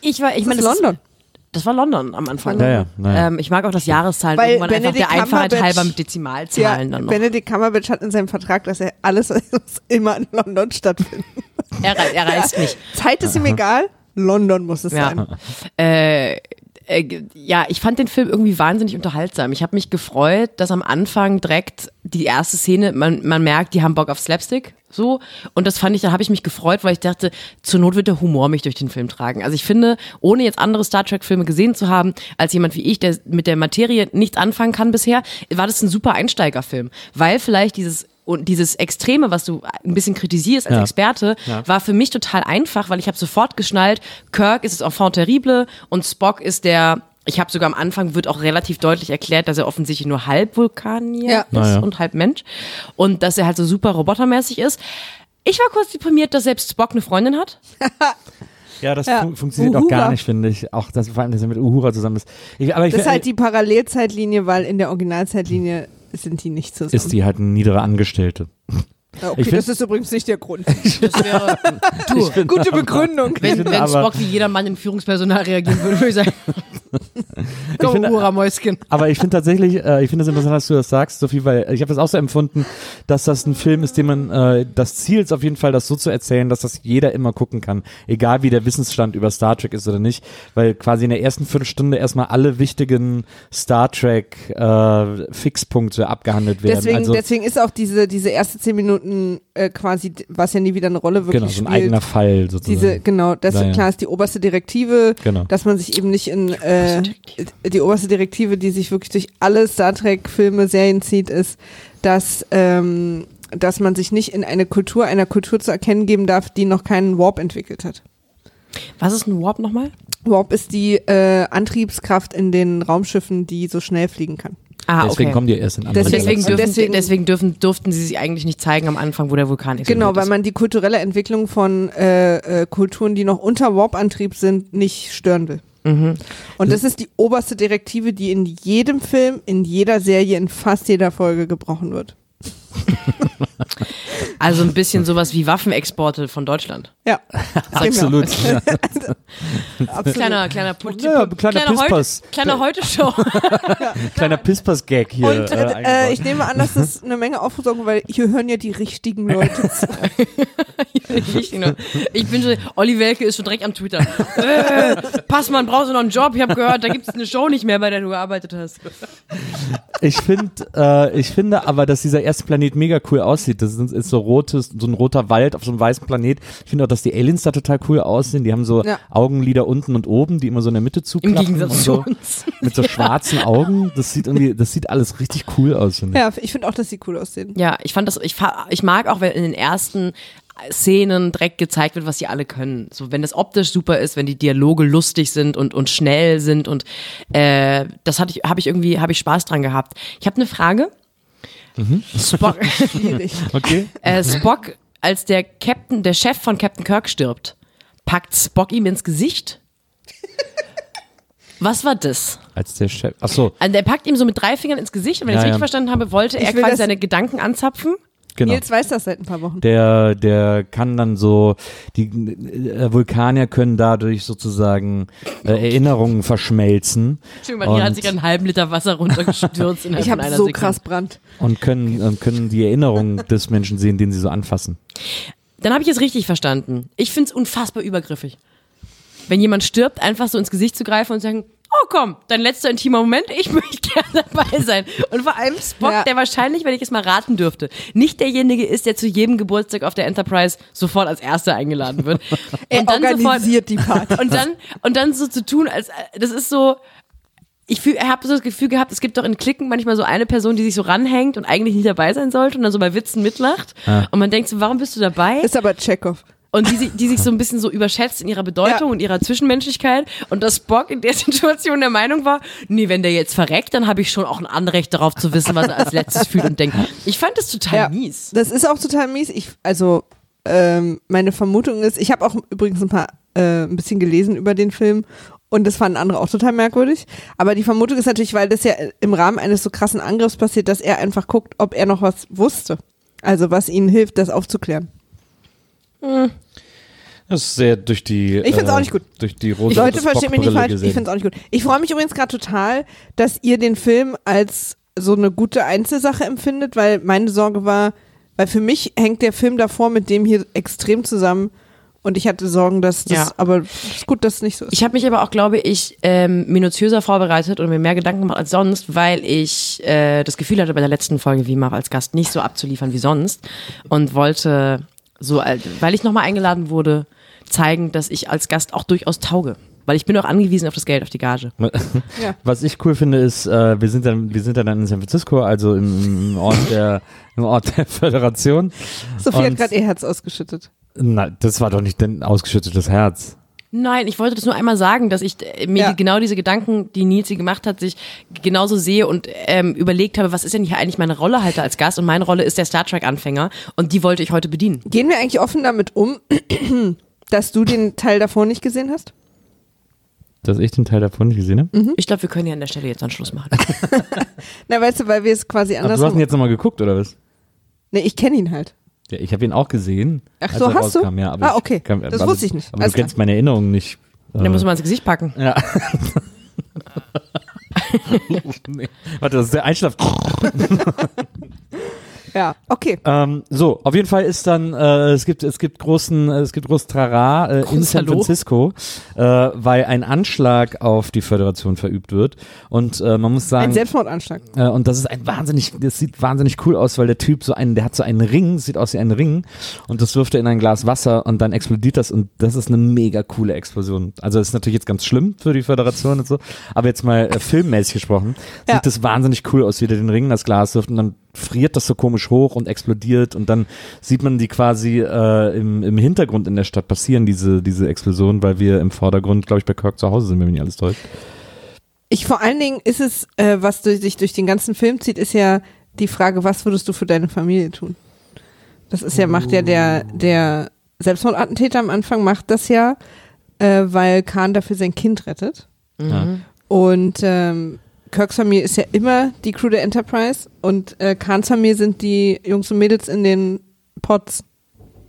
ich war, ich Ich meine, das ist- London. Das war London am Anfang. Ja, ja, naja. Ähm, ich mag auch das Jahreszahlen, Weil wo man einfach Benedict der Einfachheit halber mit Ja, Dezimalzahlen dann noch. Benedict Cumberbatch hat in seinem Vertrag, dass er alles was immer in London stattfindet. Er, er reißt nicht. Zeit ist ihm egal, London muss es Ja. sein. Äh, äh, ja, ich fand den Film irgendwie wahnsinnig unterhaltsam. Ich habe mich gefreut, dass am Anfang direkt die erste Szene, man, man merkt, die haben Bock auf Slapstick. So. Und das fand ich, da habe ich mich gefreut, weil ich dachte, zur Not wird der Humor mich durch den Film tragen. Also ich finde, ohne jetzt andere Star Trek-Filme gesehen zu haben, als jemand wie ich, der mit der Materie nichts anfangen kann bisher, war das ein super Einsteigerfilm. Weil vielleicht dieses und dieses Extreme, was du ein bisschen kritisierst als Ja. Experte, war für mich total einfach, weil ich habe sofort geschnallt, Kirk ist das Enfant terrible und Spock ist der, ich habe sogar am Anfang, wird auch relativ deutlich erklärt, dass er offensichtlich nur halb Vulkanier Ja. ist Naja. und halb Mensch und dass er halt so super robotermäßig ist. Ich war kurz deprimiert, dass selbst Spock eine Freundin hat. Ja, das Ja. fun funktioniert auch Uhura. gar nicht, finde ich. Auch das, vor allem, dass er mit Uhura zusammen ist. Ich, aber ich Das ist halt die Parallelzeitlinie, weil in der Originalzeitlinie sind die nicht zusammen. ist die halt eine niedere Angestellte. Ja, okay, ich find- das ist übrigens nicht der Grund. Das wäre, du, Gute Begründung. wenn, finde wenn Spock wie jeder Mann in Führungspersonal reagieren würde, würde ich sagen, go, finde- Uhura Mäuschen. Aber ich finde tatsächlich, äh, ich finde es interessant, dass du das sagst, Sophie, weil ich habe das auch so empfunden, dass das ein Film ist, den man, äh, das Ziel ist auf jeden Fall, das so zu erzählen, dass das jeder immer gucken kann, egal wie der Wissensstand über Star Trek ist oder nicht, weil quasi in der ersten Viertelstunde erstmal alle wichtigen Star Trek äh, Fixpunkte abgehandelt werden. Deswegen, also, deswegen ist auch diese, diese erste zehn Minuten äh, quasi, was ja nie wieder eine Rolle wirklich genau, so ein spielt. eigener Fall sozusagen. diese, genau, das Ja, ja. klar ist die oberste Direktive, Genau. dass man sich eben nicht in äh, die oberste Direktive, die sich wirklich durch alle Star Trek Filme, Serien zieht, ist, dass ähm, dass man sich nicht in eine Kultur, einer Kultur zu erkennen geben darf, die noch keinen Warp entwickelt hat. Was ist ein Warp nochmal? Warp ist die äh, Antriebskraft in den Raumschiffen, die so schnell fliegen kann. Ah, Deswegen okay. kommen die erst in andere Deswegen- dürfen, deswegen- deswegen, dürfen, durften sie sich eigentlich nicht zeigen am Anfang, wo der Vulkan explodiert Genau, weil ist. man die kulturelle Entwicklung von äh, äh, Kulturen, die noch unter Warp-Antrieb sind, nicht stören will. Mhm. Und das ist die oberste Direktive, die in jedem Film, in jeder Serie, in fast jeder Folge gebrochen wird. Also ein bisschen sowas wie Waffenexporte von Deutschland. Ja, Absolut. Ja. absolut. Kleiner, kleiner, Pol Ja, kleiner Pispas. Heute, kleiner Heute-Show. Kleiner Pispas-Gag hier. Und äh, äh, äh, ich nehme an, dass das eine Menge Aufforderung, weil hier hören ja die richtigen Leute zu. ich, bin schon, Olli Welke ist schon direkt am Twitter. Äh, Passmann, brauchst du noch einen Job? Ich habe gehört, da gibt es eine Show nicht mehr, bei der du gearbeitet hast. Ich finde, äh, ich finde aber, dass dieser erste Planet mega cool aussieht. Das ist, ist so rotes, so ein roter Wald auf so einem weißen Planet. Ich finde auch, dass die Aliens da total cool aussehen. Die haben so Ja. Augenlider unten und oben, die immer so in der Mitte Im zuklappen. und Gegensatz zu so, uns. Mit so schwarzen Augen. Das sieht irgendwie, das sieht alles richtig cool aus. Ich. Ja, ich finde auch, dass sie cool aussehen. Ja, ich fand das, ich, ich mag auch, wenn in den ersten Szenen direkt gezeigt wird, was sie alle können. So, wenn das optisch super ist, wenn die Dialoge lustig sind und, und schnell sind und äh, das hatte ich, habe ich irgendwie, habe ich Spaß dran gehabt. Ich habe eine Frage. Spock, Schwierig. Okay. äh, Spock, als der Captain, der Chef von Captain Kirk stirbt, packt Spock ihm ins Gesicht? Was war das? Als der Chef. Ach so, Also der packt ihm so mit drei Fingern ins Gesicht und wenn ich Ja, es richtig ja. verstanden habe, wollte er Ich will quasi seine Gedanken anzapfen. Genau. Nils weiß das seit ein paar Wochen. Der, der kann dann so, die äh, Vulkanier können dadurch sozusagen äh, Erinnerungen verschmelzen Entschuldigung, Maria hat Und- sich einen halben Liter Wasser runtergestürzt Ich habe so Sekunde. krass Brand. und können, und können die Erinnerungen des Menschen sehen, den sie so anfassen. Dann habe ich es richtig verstanden. Ich finde es unfassbar übergriffig. Wenn jemand stirbt, einfach so ins Gesicht zu greifen und zu sagen, oh komm, dein letzter intimer Moment, ich möchte gerne dabei sein. Und vor allem Spock, Ja. der wahrscheinlich, wenn ich es mal raten dürfte, nicht derjenige ist, der zu jedem Geburtstag auf der Enterprise sofort als Erster eingeladen wird. Er Und dann sofort, organisiert die Party. und dann, und dann so zu tun, als, das ist so, ich habe so das Gefühl gehabt, es gibt doch in Klicken manchmal so eine Person, die sich so ranhängt und eigentlich nicht dabei sein sollte und dann so bei Witzen mitlacht. Und man denkt so, warum bist du dabei? Ist aber Chekhov. Und die, die sich so ein bisschen so überschätzt in ihrer Bedeutung Ja. und ihrer Zwischenmenschlichkeit. Und dass Spock in der Situation der Meinung war, nee, wenn der jetzt verreckt, dann habe ich schon auch ein Anrecht darauf zu wissen, was er als letztes fühlt und denkt. Ich fand das total Ja, mies. das ist auch total mies. Ich, also ähm, meine Vermutung ist, ich habe auch übrigens ein paar äh, ein bisschen gelesen über den Film und das fanden andere auch total merkwürdig. Aber die Vermutung ist natürlich, weil das ja im Rahmen eines so krassen Angriffs passiert, dass er einfach guckt, ob er noch was wusste. Also was ihnen hilft, das aufzuklären. Das ist sehr durch die. Ich find's auch nicht gut. Durch die rosa Leute, versteht mich nicht falsch, gesehen. ich finde es auch nicht gut. Ich freue mich übrigens gerade total, dass ihr den Film als so eine gute Einzelsache empfindet, weil meine Sorge war, weil für mich hängt der Film davor mit dem hier extrem zusammen und ich hatte Sorgen, dass das, Ja. aber es ist gut, dass es nicht so ist. Ich habe mich aber auch, glaube ich, ähm, minutiöser vorbereitet und mir mehr Gedanken gemacht als sonst, weil ich äh, das Gefühl hatte, bei der letzten Folge Wimar als Gast nicht so abzuliefern wie sonst und wollte so, al- weil ich nochmal eingeladen wurde, zeigen, dass ich als Gast auch durchaus tauge. Weil ich bin auch angewiesen auf das Geld, auf die Gage. Ja. Was ich cool finde, ist, äh, wir sind dann, wir sind dann in San Francisco, also im, im Ort der, im Ort der Föderation. Sophie hat Und- gerade ihr Herz ausgeschüttet. Na, das war doch nicht ein ausgeschüttetes Herz. Nein, ich wollte das nur einmal sagen, dass ich äh, mir Ja. genau diese Gedanken, die Nils hier gemacht hat, sich genauso sehe und ähm, überlegt habe, was ist denn hier eigentlich meine Rolle halt als Gast? Und meine Rolle ist der Star Trek-Anfänger und die wollte ich heute bedienen. Gehen wir eigentlich offen damit um, dass du den Teil davor nicht gesehen hast? Dass ich den Teil davon nicht gesehen habe? Mhm. Ich glaube, wir können hier an der Stelle jetzt einen Schluss machen. Na, weißt du, weil wir es quasi Aber du hast ihn jetzt nochmal geguckt, oder was? nee, ich kenne ihn halt. Ja, ich habe ihn auch gesehen. Ach so, hast du? rauskam, Ja, aber Ah, okay. Kann, Das aber, wusste ich nicht. Aber Alles du kennst meine Erinnerung nicht. Dann muss man ins Gesicht packen. Ja. nee. Warte, das ist der Einschlaf. Ja, okay. Ähm, so, auf jeden Fall ist dann, äh, es gibt, es gibt großen, es gibt groß Trara äh, in San. Francisco, äh, weil ein Anschlag auf die Föderation verübt wird. Und äh, man muss sagen, Ein Selbstmordanschlag. äh, und das ist ein wahnsinnig, das sieht wahnsinnig cool aus, weil der Typ so einen, der hat so einen Ring, sieht aus wie ein Ring und das wirft er in ein Glas Wasser und dann explodiert das und das ist eine mega coole Explosion. Also das ist natürlich jetzt ganz schlimm für die Föderation und so, aber jetzt mal äh, filmmäßig gesprochen, Ja. sieht das wahnsinnig cool aus, wie der den Ring in das Glas wirft und dann friert das so komisch hoch und explodiert und dann sieht man die quasi äh, im, im Hintergrund in der Stadt passieren, diese, diese Explosionen, weil wir im Vordergrund, glaube ich, bei Kirk zu Hause sind, wenn mich nicht alles täuscht. Ich vor allen Dingen ist es, äh, was durch, sich durch den ganzen Film zieht, ist ja die Frage, was würdest du für deine Familie tun? Das ist ja, macht ja der, der Selbstmordattentäter am Anfang macht das ja, äh, weil Khan dafür sein Kind rettet. Ja. Und ähm, Kirks Familie ist ja immer die Crew der Enterprise und äh, Khans Familie sind die Jungs und Mädels in den Pods.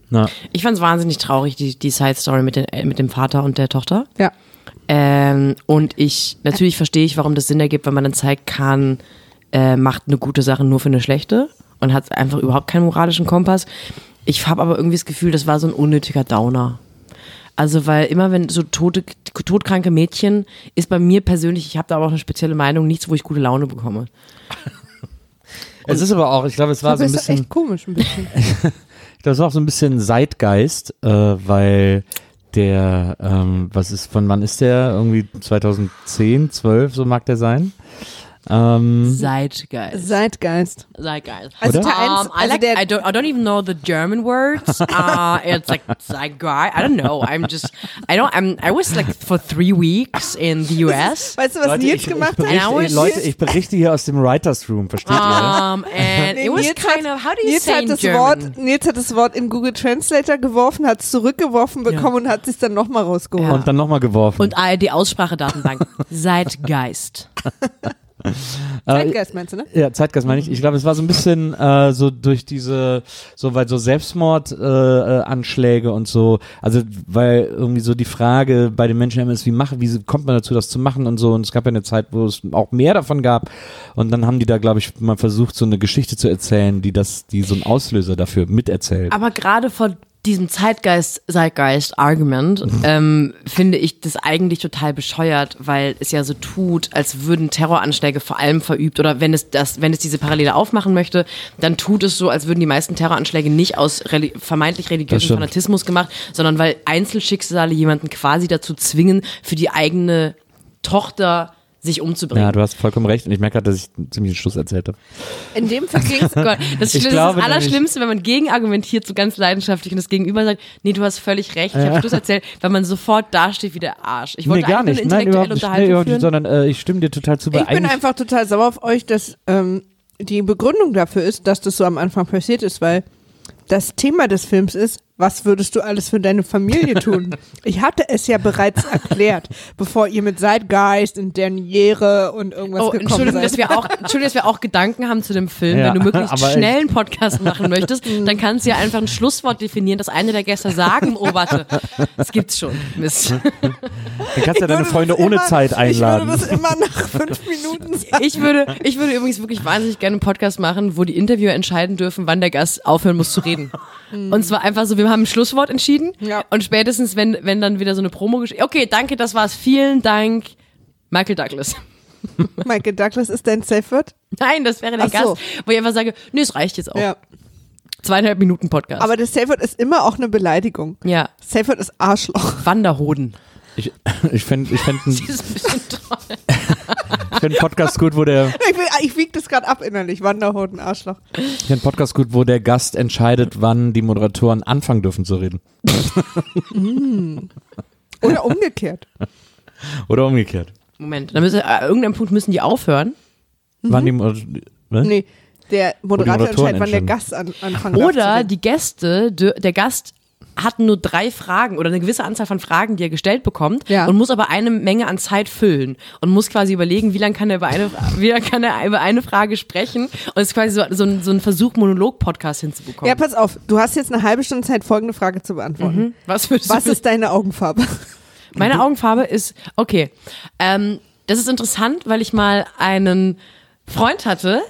Na, Ich fand es wahnsinnig traurig, die, die Side-Story mit, den, äh, mit dem Vater und der Tochter. Ja. Ähm, und ich, natürlich verstehe ich, warum das Sinn ergibt, wenn man dann zeigt, Khan äh, macht eine gute Sache nur für eine schlechte und hat einfach überhaupt keinen moralischen Kompass. Ich habe aber irgendwie das Gefühl, das war so ein unnötiger Downer. Also, weil immer wenn so tote, todkranke Mädchen ist bei mir persönlich, ich habe da aber auch eine spezielle Meinung, nichts, wo ich gute Laune bekomme. es ist aber auch, ich glaube, es war so ein ist bisschen, echt komisch ein bisschen. Das war auch so ein bisschen Zeitgeist, äh, weil der, ähm, was ist, von wann ist der? Irgendwie 2010, 12, so mag der sein. Ähm, Zeitgeist. Zeitgeist. Zeitgeist. Also Oder? Um, I also like. der- I don't. I don't even know the German words. Uh, it's like Zeitgeist. I don't know. I'm just. I don't. I'm. I was like for three weeks in the US. Weißt du, was Leute, Nils ich, gemacht ich hat? berichte? Leute, ich berichte hier aus dem Writers Room, versteht ihr? Um, and Nee, it was Nils kind hat, of. How do you Nils say hat das German? Wort, Nils hat das Wort in Google Translator geworfen, hat es zurückgeworfen bekommen und hat sich dann nochmal rausgeholt. Und dann nochmal geworfen. Und ARD Aussprachedatenbank. Zeitgeist. Zeitgeist meinst du, ne? Ja, Zeitgeist meine ich. Ich glaube, es war so ein bisschen äh, so durch diese, so weil so Selbstmordanschläge äh, Anschläge und so, also weil irgendwie so die Frage bei den Menschen immer ist, wie mache, wie kommt man dazu, das zu machen und so. Und es gab ja eine Zeit, wo es auch mehr davon gab. Und dann haben die da, glaube ich, mal versucht, so eine Geschichte zu erzählen, die das, die so einen Auslöser dafür miterzählt. Aber gerade vor diesem Zeitgeist, Zeitgeist-Argument ähm, finde ich das eigentlich total bescheuert, weil es ja so tut, als würden Terroranschläge vor allem verübt oder wenn es das, wenn es diese Parallele aufmachen möchte, dann tut es so, als würden die meisten Terroranschläge nicht aus reli vermeintlich religiösem. Fanatismus gemacht, sondern weil Einzelschicksale jemanden quasi dazu zwingen, für die eigene Tochter sich umzubringen. Ja, du hast vollkommen recht. Und ich merke gerade, dass ich einen ziemlichen Schluss erzählt habe. In dem Fall ging Oh Gott, das, glaube das Allerschlimmste, wenn man gegen argumentiert, so ganz leidenschaftlich und das Gegenüber sagt, nee, du hast völlig recht, ich habe Schluss erzählt, weil man sofort dasteht wie der Arsch. Ich wollte Nee, gar nicht. nur eine Nein, überhaupt intellektuelle nicht. Nee, Unterhaltung überhaupt nicht, sondern äh, ich stimme dir total zu. Ich bin einfach total sauer auf euch, dass ähm, die Begründung dafür ist, dass das so am Anfang passiert ist, weil das Thema des Films ist, was würdest du alles für deine Familie tun? Ich hatte es ja bereits erklärt, bevor ihr mit Zeitgeist und Derniere und irgendwas Oh, gekommen Entschuldigung, seid. dass wir auch, Entschuldigung, dass wir auch Gedanken haben zu dem Film. Ja, Wenn du möglichst schnell einen Podcast machen möchtest, dann kannst du ja einfach ein Schlusswort definieren, das eine der Gäste sagen, oh warte, das gibt's schon. Mist. Dann kannst du ja deine Freunde ohne immer, Zeit einladen. Ich würde das immer nach fünf Minuten sagen. Ich würde, ich würde übrigens wirklich wahnsinnig gerne einen Podcast machen, wo die Interviewer entscheiden dürfen, wann der Gast aufhören muss zu reden. Und zwar einfach so, wir haben ein Schlusswort entschieden Ja. und spätestens, wenn, wenn dann wieder so eine Promo geschieht, okay, danke, das war's, vielen Dank, Michael Douglas. Michael Douglas ist dein Safe Word? Nein, das wäre der Ach so. Gast, wo ich einfach sage, nee, es reicht jetzt auch. Ja. Zweieinhalb Minuten Podcast. Aber das Safe Word ist immer auch eine Beleidigung. ja, Safe Word ist Arschloch. Wanderhoden. Ich, ich fände ich fänd einen Das ist ein bisschen toll. Einen Podcast gut, wo der Ich, will, ich wieg das gerade ab innerlich. Wanderhoden, Arschloch. ich einen Podcast gut, wo der Gast entscheidet, wann die Moderatoren anfangen dürfen zu reden. Oder umgekehrt. Oder umgekehrt. Moment, dann müssen, äh, irgendeinem Punkt müssen die aufhören. Wann die Moder- was? Nee, der Moderator Moderatoren entscheidet, wann der. Gast an, anfangen darf zu Oder reden. die Gäste, der Gast hat nur drei Fragen oder eine gewisse Anzahl von Fragen, die er gestellt bekommt Ja. und muss aber eine Menge an Zeit füllen und muss quasi überlegen, wie lange kann er über eine, wie lange kann er über eine Frage sprechen und es ist quasi so, so, ein, so ein Versuch, Monolog-Podcast hinzubekommen. Ja, pass auf, du hast jetzt eine halbe Stunde Zeit, folgende Frage zu beantworten. Was würdest Was du ist deine Augenfarbe? Meine Augenfarbe ist, okay, ähm, das ist interessant, weil ich mal einen Freund hatte,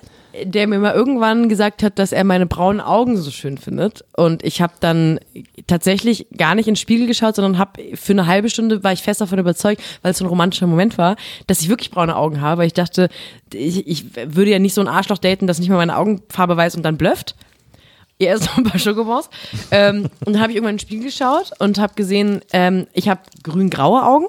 der mir mal irgendwann gesagt hat, dass er meine braunen Augen so schön findet. Und ich habe dann tatsächlich gar nicht in den Spiegel geschaut, sondern habe für eine halbe Stunde war ich fest davon überzeugt, weil es so ein romantischer Moment war, dass ich wirklich braune Augen habe, weil ich dachte, ich, ich würde ja nicht so ein Arschloch daten, das nicht mal meine Augenfarbe weiß und dann blöfft. Ja, erst noch ein paar Schokobons. ähm, und dann habe ich irgendwann in den Spiegel geschaut und habe gesehen, ähm, ich habe grün-graue Augen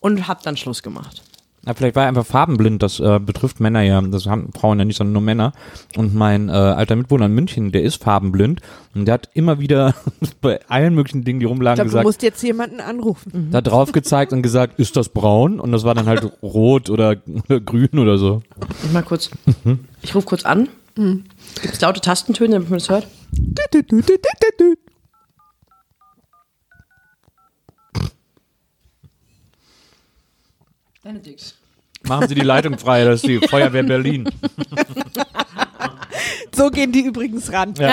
und habe dann Schluss gemacht. Ja, vielleicht war er einfach farbenblind, das äh, betrifft Männer ja, das haben Frauen ja nicht, sondern nur Männer. Und mein äh, alter Mitwohner in München, der ist farbenblind und der hat immer wieder bei allen möglichen Dingen, die Ich rumlagen, glaube, du gesagt, musst jetzt jemanden anrufen. da drauf gezeigt und gesagt, ist das braun? Und das war dann halt rot oder, grün oder so. Ich mal kurz. Ich rufe kurz an. Gibt es laute Tastentöne, damit man das hört? Benedikt. Machen Sie die Leitung frei, das ist die Feuerwehr Berlin. So gehen die übrigens ran.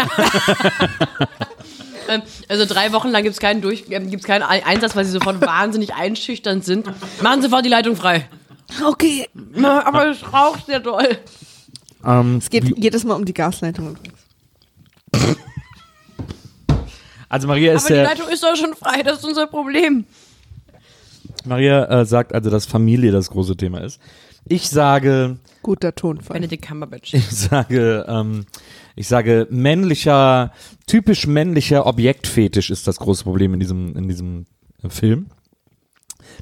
Ähm, also drei Wochen lang gibt es keinen, Durch ähm, gibt's keinen Ein- Einsatz, weil sie sofort wahnsinnig einschüchternd sind. Machen Sie sofort die Leitung frei. Okay. Na, Aber es raucht sehr doll. Ähm, Es geht jedes Mal um die Gasleitung übrigens. also Maria ist Aber die Leitung ist doch schon frei, das ist unser Problem. Maria äh, sagt also, dass Familie das große Thema ist. Ich sage, Guter Tonfall. Benedict Cumberbatch. ich sage, ähm, ich sage männlicher, typisch männlicher Objektfetisch ist das große Problem in diesem, in diesem äh, Film.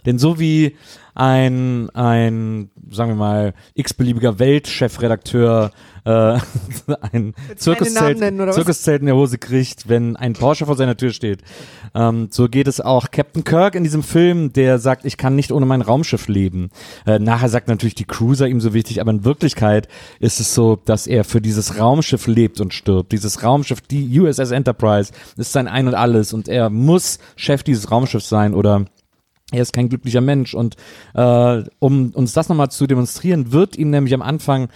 Denn so wie ein, ein, sagen wir mal, x-beliebiger Weltchefredakteur äh, ein Zirkuszelt, nennen? Zirkuszelt in der Hose kriegt, wenn ein Porsche vor seiner Tür steht. Ähm, so geht es auch Captain Kirk in diesem Film, der sagt, ich kann nicht ohne mein Raumschiff leben. Äh, nachher sagt natürlich die Cruiser ihm so wichtig, aber in Wirklichkeit ist es so, dass er für dieses Raumschiff lebt und stirbt. Dieses Raumschiff, die USS Enterprise, ist sein Ein und Alles und er muss Chef dieses Raumschiffs sein oder er ist kein glücklicher Mensch und äh, um uns das nochmal zu demonstrieren, wird ihm nämlich am Anfang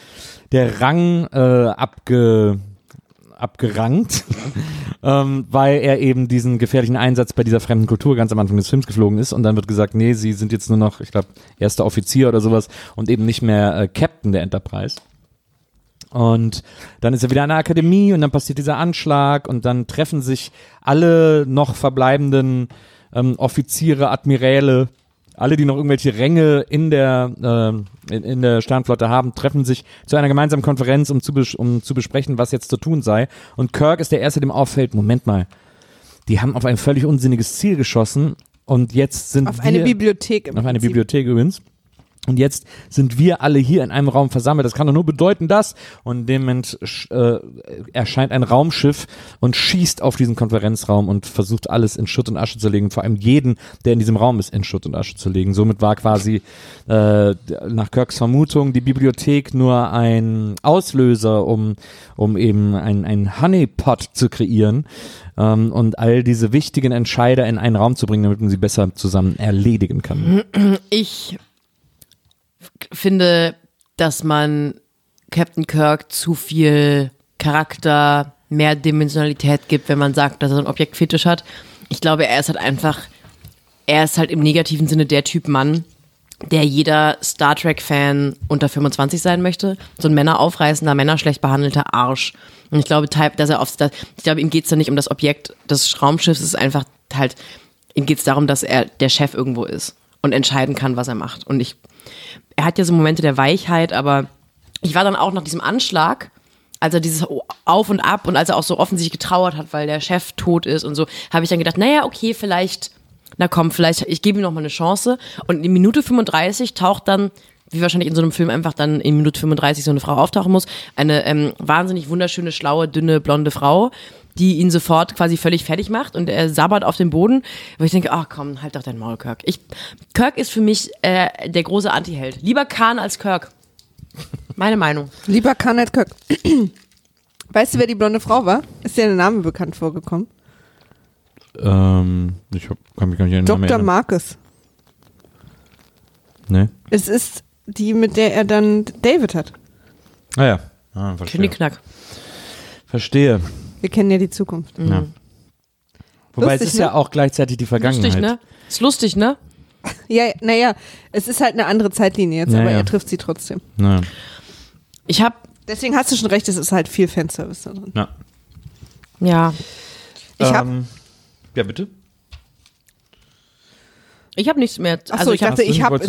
der Rang äh, abge, abgerankt, ähm, weil er eben diesen gefährlichen Einsatz bei dieser fremden Kultur ganz am Anfang des Films geflogen ist und dann wird gesagt, nee, sie sind jetzt nur noch, ich glaube, erster Offizier oder sowas und eben nicht mehr äh, Captain der Enterprise. Und dann ist er wieder an der Akademie und dann passiert dieser Anschlag und dann treffen sich alle noch verbleibenden ähm, Offiziere, Admiräle, alle, die noch irgendwelche Ränge in der, äh, in, in der Sternflotte haben, treffen sich zu einer gemeinsamen Konferenz, um zu, um zu besprechen, was jetzt zu tun sei. Und Kirk ist der Erste, dem auffällt, Moment mal, die haben auf ein völlig unsinniges Ziel geschossen und jetzt sind Auf wir eine Bibliothek. Im auf eine Prinzip. Bibliothek übrigens. Und jetzt sind wir alle hier in einem Raum versammelt. Das kann doch nur bedeuten, dass. Und in dem Moment sch- äh, erscheint ein Raumschiff und schießt auf diesen Konferenzraum und versucht alles in Schutt und Asche zu legen. Vor allem jeden, der in diesem Raum ist, in Schutt und Asche zu legen. Somit war quasi äh, nach Kirks Vermutung die Bibliothek nur ein Auslöser, um, um eben ein, ein Honeypot zu kreieren ähm, und all diese wichtigen Entscheider in einen Raum zu bringen, damit man sie besser zusammen erledigen kann. Ich finde, dass man Captain Kirk zu viel Charakter, mehr Dimensionalität gibt, wenn man sagt, dass er ein Objektfetisch hat. Ich glaube, er ist halt einfach, er ist halt im negativen Sinne der Typ Mann, der jeder Star Trek-Fan unter 25 sein möchte. So ein männeraufreißender, männerschlecht behandelter Arsch. Und ich glaube, dass er dass, ich glaube, ihm geht's da nicht um das Objekt des Raumschiffs, es ist einfach halt, ihm geht's darum, dass er der Chef irgendwo ist und entscheiden kann, was er macht. Und ich, er hat ja so Momente der Weichheit, aber ich war dann auch nach diesem Anschlag, als er dieses Auf und Ab und als er auch so offensichtlich getrauert hat, weil der Chef tot ist und so, habe ich dann gedacht, naja, okay, vielleicht, na komm, vielleicht, ich gebe ihm noch mal eine Chance. Und in Minute 35 taucht dann, wie wahrscheinlich in so einem Film einfach dann in Minute 35 so eine Frau auftauchen muss, eine ähm, wahnsinnig wunderschöne, schlaue, dünne, blonde Frau, die ihn sofort quasi völlig fertig macht und er sabbert auf dem Boden, wo ich denke, ach komm, halt doch dein Maul, Kirk. Ich, Kirk ist für mich äh, der große Anti-Held. Lieber Khan als Kirk. Meine Meinung. Lieber Khan als Kirk. Weißt du, wer die blonde Frau war? Ist dir der Name bekannt vorgekommen? Ähm, ich hab, kann mich gar nicht an den Namen Dr. erinnern. Marcus. Nee. Es ist die, mit der er dann David hat. Ah ja. Ah, verstehe. Knickknack. verstehe. Wir kennen ja die Zukunft. Ja. Wobei Lustig, es ist ne? ja auch gleichzeitig die Vergangenheit. Lustig, ne? Ist lustig, ne? Ja, naja, es ist halt eine andere Zeitlinie jetzt, Ja, aber ja. er trifft sie trotzdem. Ja. Ich hab, Deswegen hast du schon recht, es ist halt viel Fanservice da drin. Ja. ja, Ich hab, ähm, ja, bitte. Ich hab nichts mehr. Achso, also ich hab, dachte, ich habe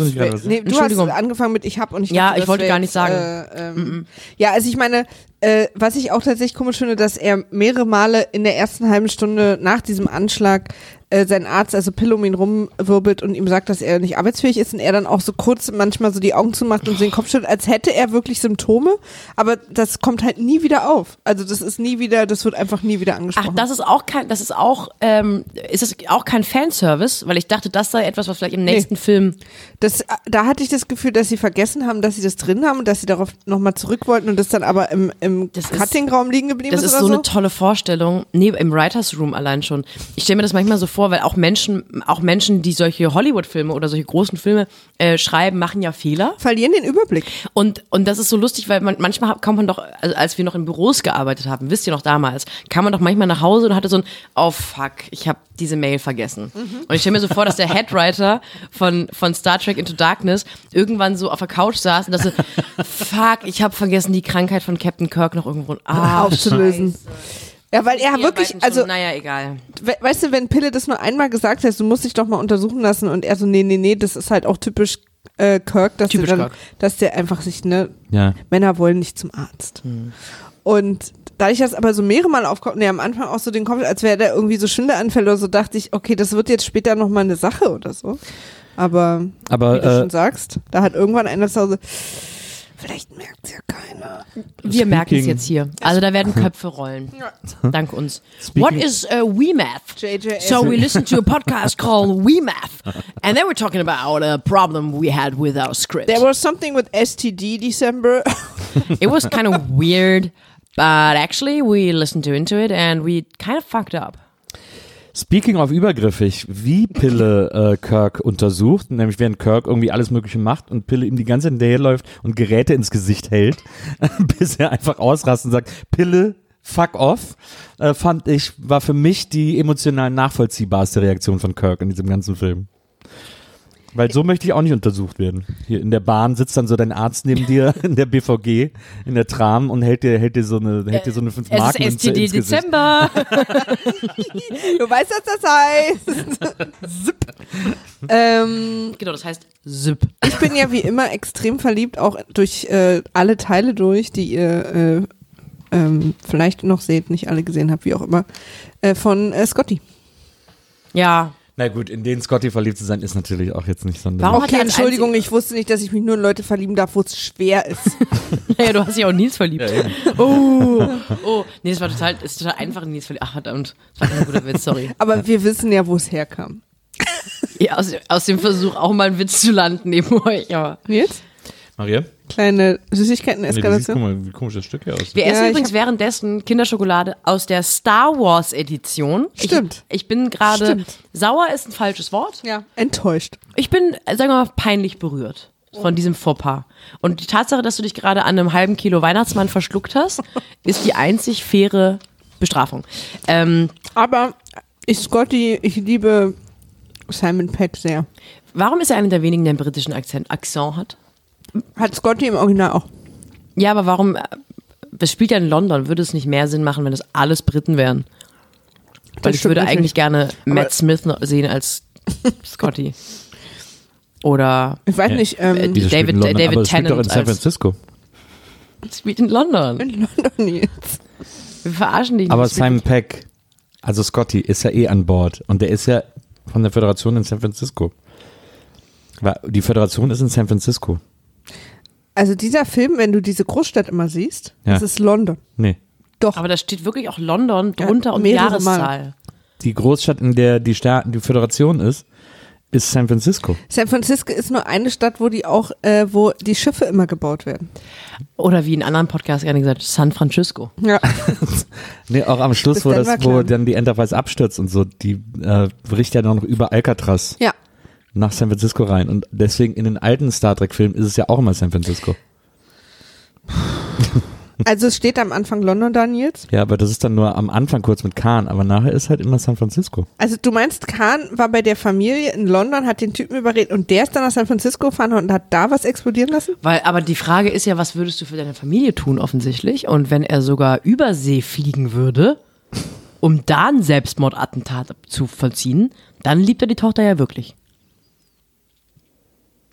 nee, du hast angefangen mit ich hab und ich Ja, dachte, ich wollte gar nicht jetzt, sagen. Äh, ähm, Ja, also ich meine, äh, was ich auch tatsächlich komisch finde, dass er mehrere Male in der ersten halben Stunde nach diesem Anschlag äh, sein Arzt, also Pill um ihn rumwirbelt und ihm sagt, dass er nicht arbeitsfähig ist und er dann auch so kurz manchmal so die Augen zumacht und so den Kopf schüttelt, als hätte er wirklich Symptome, aber das kommt halt nie wieder auf. Also das ist nie wieder, das wird einfach nie wieder Ach, angesprochen. das ist auch kein, das ist auch, ähm, ist das auch kein Fanservice, weil ich dachte, das sei etwas, was vielleicht im nächsten Film. Das, da hatte ich das Gefühl, dass sie vergessen haben, dass sie das drin haben und dass sie darauf nochmal zurück wollten und das dann aber im, im Das ist- Cutting-Raum liegen geblieben Das ist, ist oder so so. eine tolle Vorstellung. Nee, im Writers Room allein schon. Ich stelle mir das manchmal so vor, weil auch Menschen, auch Menschen, die solche Hollywood-Filme oder solche großen Filme äh, schreiben, machen ja Fehler. Verlieren den Überblick. Und, und das ist so lustig, weil man, manchmal kam man doch, also als wir noch in Büros gearbeitet haben, wisst ihr noch damals, kam man doch manchmal nach Hause und hatte so ein, oh fuck, ich habe diese Mail vergessen. Und ich stelle mir so vor, dass der Headwriter von, von Star Trek Into Darkness irgendwann so auf der Couch saß und dachte, fuck, ich habe vergessen, die Krankheit von Captain Kirk noch irgendwo ah, aufzulösen. Ja, weil er wirklich, also, naja, egal. we weißt du, wenn Pille das nur einmal gesagt hat, du musst dich doch mal untersuchen lassen und er so, nee, nee, nee, das ist halt auch typisch äh, Kirk, dass Typisch der dann, Kirk. dass der einfach sich, ne, Ja. Männer wollen nicht zum Arzt. Und dadurch, dass aber so mehrere Mal aufkommt, ne, am Anfang auch so den Kopf, als wäre da irgendwie so Schwindelanfälle oder so, dachte ich, okay, das wird jetzt später nochmal eine Sache oder so. Aber Aber wie du äh, schon sagst, da hat irgendwann einer zu Hause, vielleicht merkt es ja keiner. Wir merken es jetzt hier. Also da werden Köpfe rollen. Dank uns. What is uh, WeMath? So we listened to a podcast called WeMath, and they were talking about a problem we had with our script. There was something with STD December. It was kind of weird, but actually we listened to into it and we kind of fucked up. Speaking of übergriffig, wie Pille äh, Kirk untersucht, nämlich während Kirk irgendwie alles Mögliche macht und Pille ihm die ganze Zeit hinterherläuft und Geräte ins Gesicht hält, bis er einfach ausrastet und sagt, Pille, fuck off, äh, fand ich, war für mich die emotional nachvollziehbarste Reaktion von Kirk in diesem ganzen Film. Weil so möchte ich auch nicht untersucht werden. Hier in der Bahn sitzt dann so dein Arzt neben dir in der BVG, in der Tram und hält dir, hält dir so eine, hält dir so eine 5 Es Mark ist STD. Dezember. du weißt, was das heißt. Zip. Ähm, genau, das heißt Zip. ich bin ja wie immer extrem verliebt, auch durch äh, alle Teile durch, die ihr äh, ähm, vielleicht noch seht, nicht alle gesehen habt, wie auch immer, äh, von äh, Scotty. Ja. Na gut, in den Scotty verliebt zu sein, ist natürlich auch jetzt nicht sonderlich. Warum hat Okay, er ein Entschuldigung, ich wusste nicht, dass ich mich nur in Leute verlieben darf, wo es schwer ist. Naja, du hast dich auch in Nils verliebt. oh, oh. Nee, das war total, das ist total einfach in Nils verliebt. Ach, verdammt. Das war kein guter Witz, sorry. Aber wir wissen ja, wo es herkam. Ja, aus, aus dem Versuch auch mal einen Witz zu landen neben euch. Aber Nils? Maria? Kleine Nee, siehst, guck Süßigkeiten-Eskalation. mal, wie komisch das Stück hier aussieht. wir Ja, essen ich übrigens währenddessen Kinderschokolade aus der Star Wars Edition. Stimmt. Ich, ich bin gerade, sauer ist ein falsches Wort. ja, enttäuscht. Ich bin, sagen wir mal, peinlich berührt von diesem Fauxpas. Und die Tatsache, dass du dich gerade an einem halben Kilo Weihnachtsmann verschluckt hast, ist die einzig faire Bestrafung. Ähm, Aber ich, Scotty, ich liebe Simon Peck sehr. warum ist er einer der wenigen, der einen britischen Akzent, Akzent hat? Hat Scotty im Original auch. Ja, aber warum? äh, Das spielt ja in London. Würde es nicht mehr Sinn machen, wenn das alles Briten wären? Weil Das ich würde eigentlich gerne Matt Smith noch sehen als Scotty. Oder Ich weiß nicht, ähm, Äh, Dieses spielt David- in London, David aber es spielt doch in Tennant San Francisco. spielt in London. in London jetzt. Wir verarschen dich Aber nicht. Simon Peck, also Scotty, ist ja eh an Bord und der ist ja von der Föderation in San Francisco. Die Föderation ist in San Francisco. Also dieser Film, wenn du diese Großstadt immer siehst, Ja. das ist London. Nee. Doch. Aber da steht wirklich auch London drunter Ja, und mehrere Mal. Jahreszahl. Die Großstadt, in der die, Sta die Föderation ist, ist San Francisco. San Francisco ist nur eine Stadt, wo die auch, äh, wo die Schiffe immer gebaut werden. Oder wie in anderen Podcasts gerne gesagt, San Francisco. Ja. Nee, auch am Schluss, Bis wo, dann das, wo dann die Enterprise abstürzt und so, die äh, bricht ja noch über Alcatraz ja. Nach San Francisco rein. Und deswegen in den alten Star Trek-Filmen ist es ja auch immer San Francisco. Also es steht am Anfang London da, Nils. Ja, aber das ist dann nur am Anfang kurz mit Khan, aber nachher ist halt immer San Francisco. Also du meinst, Khan war bei der Familie in London, hat den Typen überredet und der ist dann nach San Francisco gefahren und hat da was explodieren lassen? Weil, aber die Frage ist ja, was würdest du für deine Familie tun, offensichtlich? Und wenn er sogar übersee fliegen würde, um da ein Selbstmordattentat zu vollziehen, dann liebt er die Tochter ja wirklich.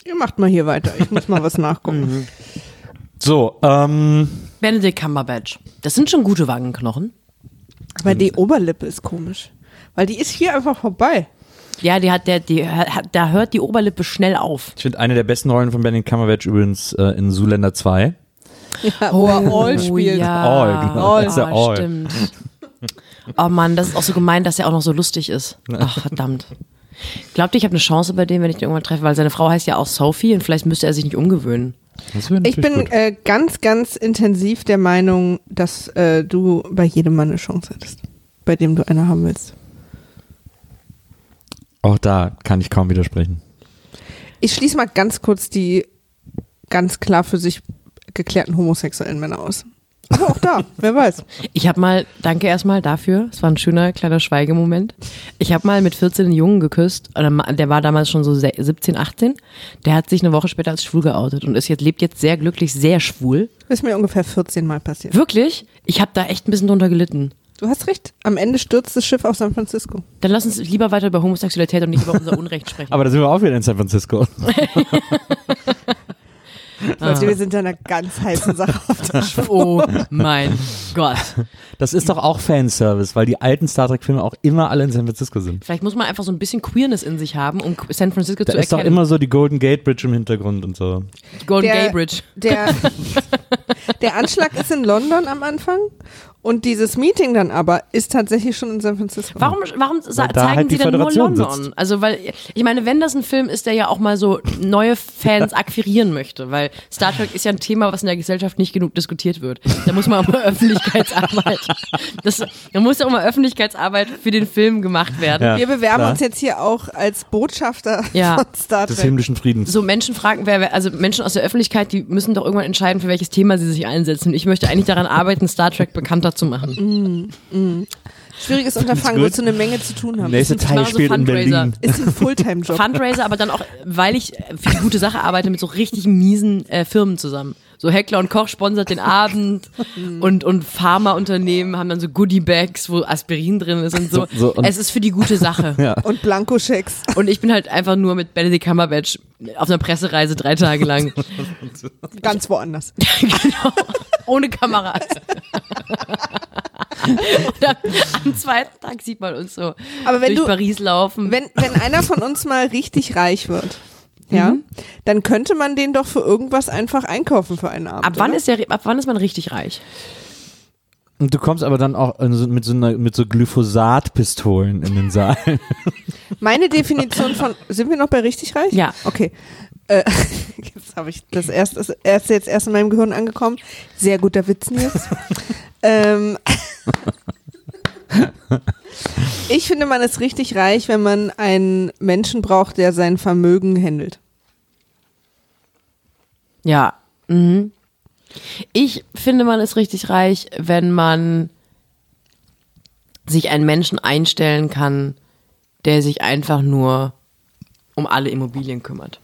Ihr macht mal hier weiter. Ich muss mal was nachgucken. So, ähm, Benedict Cumberbatch. Das sind schon gute Wangenknochen. Aber die Oberlippe ist komisch. Weil die ist hier einfach vorbei. Ja, die hat der, die hat, da hört die Oberlippe schnell auf. ich finde eine der besten Rollen von Benedict Cumberbatch übrigens äh, in Zoolander 2. Ja, wo er All spielt. Oh, ja. All, genau. All. Das ist ja Oh, All. stimmt. Oh Mann, das ist auch so gemein, dass er auch noch so lustig ist. Ach, verdammt. Glaubt ihr, ich habe eine Chance bei dem, wenn ich den irgendwann treffe? Weil seine Frau heißt ja auch Sophie und vielleicht müsste er sich nicht umgewöhnen. Ich bin äh, ganz, ganz intensiv der Meinung, dass äh, du bei jedem Mann eine Chance hättest, bei dem du eine haben willst. Auch da kann ich kaum widersprechen. Ich schließe mal ganz kurz die ganz klar für sich geklärten homosexuellen Männer aus. Aber auch da, wer weiß. Ich habe mal, danke erstmal dafür, es war ein schöner kleiner Schweigemoment. Ich habe mal mit 14 einen Jungen geküsst, der war damals schon so se- 17, 18. Der hat sich eine Woche später als schwul geoutet und ist jetzt, lebt jetzt sehr glücklich, sehr schwul. Das ist mir ungefähr 14 Mal passiert. Wirklich? Ich habe da echt ein bisschen drunter gelitten. Du hast recht. Am Ende stürzt das Schiff auf San Francisco. Dann lass uns lieber weiter über Homosexualität und nicht über unser Unrecht sprechen. Aber da sind wir auch wieder in San Francisco. Leute, wir sind ja einer ganz heißen Sache auf der Spur. Oh mein Gott. Das ist doch auch Fanservice, weil die alten Star Trek-Filme auch immer alle in San Francisco sind. Vielleicht muss man einfach so ein bisschen Queerness in sich haben, um San Francisco Da zu ist doch erkennen. immer so die Golden Gate Bridge im Hintergrund und so. Golden Der- Gay Bridge. Der, der Anschlag ist in London am Anfang und dieses Meeting dann aber ist tatsächlich schon in San Francisco. Warum, warum Weil zeigen halt sie die denn nur London? sitzt. Also, weil, ich meine, wenn das ein Film ist, der ja auch mal so neue Fans akquirieren möchte, weil Star Trek ist ja ein Thema, was in der Gesellschaft nicht genug diskutiert wird. Da muss man auch mal Öffentlichkeitsarbeit, das, da muss ja auch mal Öffentlichkeitsarbeit für den Film gemacht werden. Ja. Wir bewerben klar. uns jetzt hier auch als Botschafter Ja. von Star Des Trek. himmlischen Friedens. So Menschen fragen, wer, wer, also Menschen aus der Öffentlichkeit, die müssen doch irgendwann entscheiden, für welches Thema sie sich einsetzen. Ich möchte eigentlich daran arbeiten, Star Trek bekannter zu machen. Schwieriges Unterfangen, gut. wozu eine Menge zu tun haben. Nächste Teil so spielt in Fundraiser. Berlin. Ist ein Fulltime-Job. Fundraiser, aber dann auch, weil ich für die gute Sache arbeite, mit so richtig miesen äh, Firmen zusammen. So Heckler und Koch sponsert den Abend und, und Pharmaunternehmen haben dann so Goodie-Bags, wo Aspirin drin ist und so. So- so, und- es ist für die gute Sache. Und Blankoschecks. Und ich bin halt einfach nur mit Benedict Cumberbatch auf einer Pressereise drei Tage lang. Ganz woanders. genau. Ohne Kameras. und dann, am zweiten Tag sieht man uns so Aber wenn durch du- Paris laufen. Wenn, wenn einer von uns mal richtig reich wird, ja, Mhm. dann könnte man den doch für irgendwas einfach einkaufen für einen Abend. ab wann oder? ist der, ab wann ist man richtig reich? Und du kommst aber dann auch mit so, einer, mit so Glyphosat-Pistolen in den Saal. Meine Definition von, sind wir noch bei richtig reich? Ja. Okay. Äh, jetzt habe ich das erste, das erste jetzt erst in meinem Gehirn angekommen. Sehr guter Witz, Nils. ähm, ich finde, man ist richtig reich, wenn man einen Menschen braucht, der sein Vermögen handelt. Ja. Mhm. Ich finde, man ist richtig reich, wenn man sich einen Menschen einstellen kann, der sich einfach nur um alle Immobilien kümmert.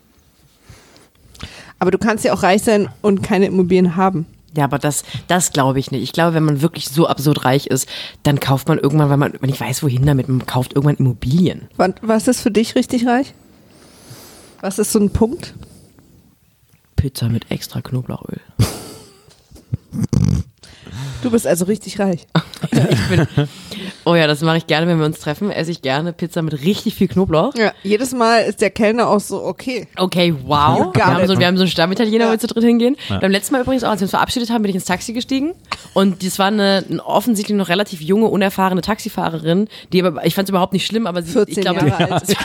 Aber du kannst ja auch reich sein und keine Immobilien haben. Ja, aber das, das glaube ich nicht. Ich glaube, wenn man wirklich so absurd reich ist, dann kauft man irgendwann, weil man, wenn ich weiß, wohin damit, man kauft irgendwann Immobilien. Was ist für dich richtig reich? Was ist so ein Punkt? Pizza mit extra Knoblauchöl. Du bist also richtig reich. Ich bin, oh ja, das mache ich gerne, wenn wir uns treffen. Esse ich gerne Pizza mit richtig viel Knoblauch. Ja, jedes Mal ist der Kellner auch so, okay. Okay, wow. Wir haben, so, wir haben so einen Stammitaliener, wo Ja. wir zu dritt hingehen. Beim letzten Mal übrigens auch, als wir uns verabschiedet haben, bin ich ins Taxi gestiegen. Und das war eine, eine offensichtlich noch relativ junge, unerfahrene Taxifahrerin, die aber, ich fand es überhaupt nicht schlimm, aber sie, 14 ich glaube, Jahre alt.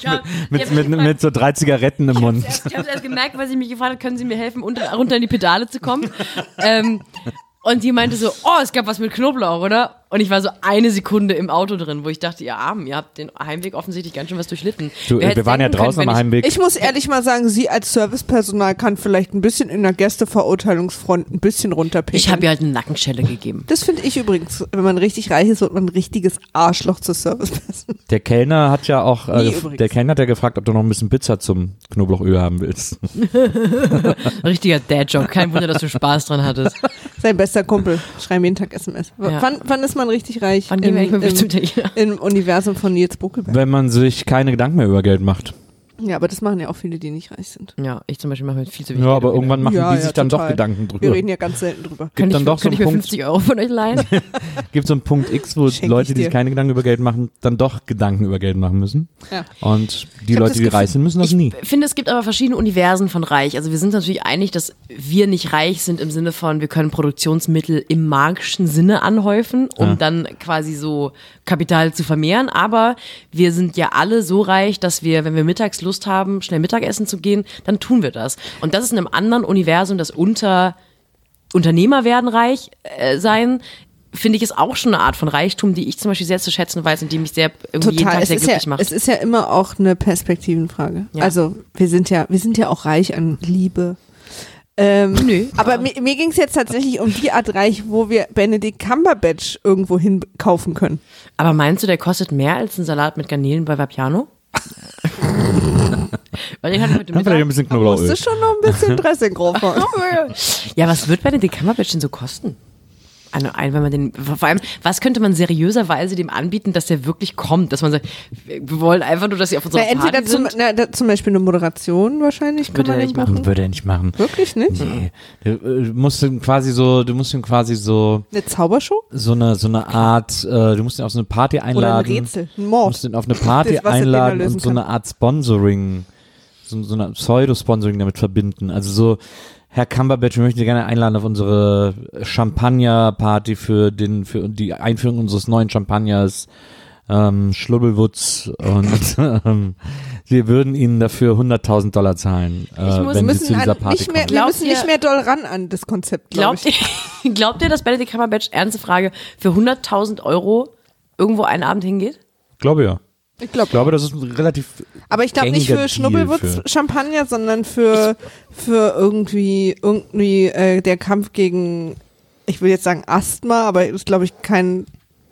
Glaub, mit, mit, mich mit so drei Zigaretten im Mund. erst, ich habe erst gemerkt, weil sie mich gefragt hat, können Sie mir helfen, unter, runter in die Pedale zu kommen? ähm, und die meinte so, oh, es gab was mit Knoblauch, oder? Und ich war so eine Sekunde im Auto drin, wo ich dachte, ihr Armen, ihr habt den Heimweg offensichtlich ganz schön was durchlitten. Du, äh, wir waren ja können, draußen wenn am ich- Heimweg. Ich muss ehrlich mal sagen, sie als Servicepersonal kann vielleicht ein bisschen in der Gästeverurteilungsfront ein bisschen runterpicken. Ich habe ihr halt eine Nackenschelle gegeben. das finde ich übrigens, wenn man richtig reich ist, wird man ein richtiges Arschloch zur Serviceperson. Der Kellner hat ja auch, äh, der Kellner hat ja gefragt, ob du noch ein bisschen Pizza zum Knoblauchöl haben willst. Richtiger Dad-Joke. Kein Wunder, dass du Spaß dran hattest. Sein bester Kumpel, schreiben jeden Tag SMS. W- Ja. Wann, wann ist man richtig reich? Wann gehen wir Im- im? Im Universum von Nils Buckelberg. Wenn man sich keine Gedanken mehr über Geld macht. Ja, aber das machen ja auch viele, die nicht reich sind. Ja, ich zum Beispiel mache mir viel zu wenig. Ja, aber irgendwann machen Ja, die ja, sich dann doch total. Gedanken Wir drüber. reden ja ganz selten drüber. Kann Gibt ich, dann doch so kann ich einen mir Punkt, 50 Euro von euch leihen? gibt so einen Punkt X, wo Schenk Leute, ich die sich keine Gedanken über Geld machen, dann doch Gedanken über Geld machen müssen. Ja. Und die Leute, die reich sind, müssen das nie. Ich finde, es gibt aber verschiedene Universen von reich. Also wir sind natürlich einig, dass wir nicht reich sind im Sinne von, wir können Produktionsmittel im marxischen Sinne anhäufen, um Ja. dann quasi so Kapital zu vermehren. Aber wir sind ja alle so reich, dass wir, wenn wir mittags Lust haben, schnell Mittagessen zu gehen, dann tun wir das. Und das ist in einem anderen Universum, das unter Unternehmer werden reich äh, sein. Finde ich ist auch schon eine Art von Reichtum, die ich zum Beispiel sehr zu schätzen weiß und die mich sehr irgendwie jeden Total. Tag Es sehr ist, ja, glücklich macht. es ist ja immer auch eine Perspektivenfrage. Ja. Also wir sind ja, wir sind ja auch reich an Liebe. Ähm, Nö. Aber mir, mir ging es jetzt tatsächlich um die Art Reich, wo wir Benedict Cumberbatch irgendwo hin kaufen können. Aber meinst du, der kostet mehr als ein Salat mit Garnelen bei Vapiano? Weil den hatte ich heute Dann vielleicht ein Mittag. bisschen Da musst du schon noch ein bisschen Dressing drauf machen. Ja, was wird Benedict Cumberbatch denn so kosten? Eine ein, wenn man den, vor allem, was könnte man seriöserweise dem anbieten, dass der wirklich kommt, dass man sagt, wir wollen einfach nur, dass sie auf unserer Na, entweder Party zum, sind. na, da, zum Beispiel eine Moderation wahrscheinlich kann Würde man er nicht machen. Würde er nicht machen. Wirklich nicht? Nee. Du äh, musst ihn quasi so, du musst ihn quasi so, Eine Zaubershow? so eine, so eine Art, äh, du musst ihn auf so eine Party Oder ein einladen. Rätsel? Ein Du Mord? musst ihn auf eine Party Das, einladen und so kann. eine Art Sponsoring, so, so eine Pseudo-Sponsoring damit verbinden. Also so, Herr Cumberbatch, wir möchten Sie gerne einladen auf unsere Champagner-Party für den, für die Einführung unseres neuen Champagners, ähm, Schlubbelwutz und ähm, wir würden Ihnen dafür 100.000 Dollar zahlen, äh, muss- wenn Wir Sie müssen, zu dieser an, Party nicht mehr, kommen. wir müssen ihr- nicht mehr doll ran an das Konzept, glaube Glaubt ich. ihr, glaubt ihr, dass Benedict Cumberbatch, ernste Frage, für 100.000 Euro irgendwo einen Abend hingeht? Glaube ja. Ich glaube Ich glaube, das ist ein relativ Aber ich glaube nicht für Deal Schnubbelwutz für- Champagner, sondern für, für irgendwie, irgendwie äh, der Kampf gegen, ich will jetzt sagen Asthma, aber ist glaube ich kein,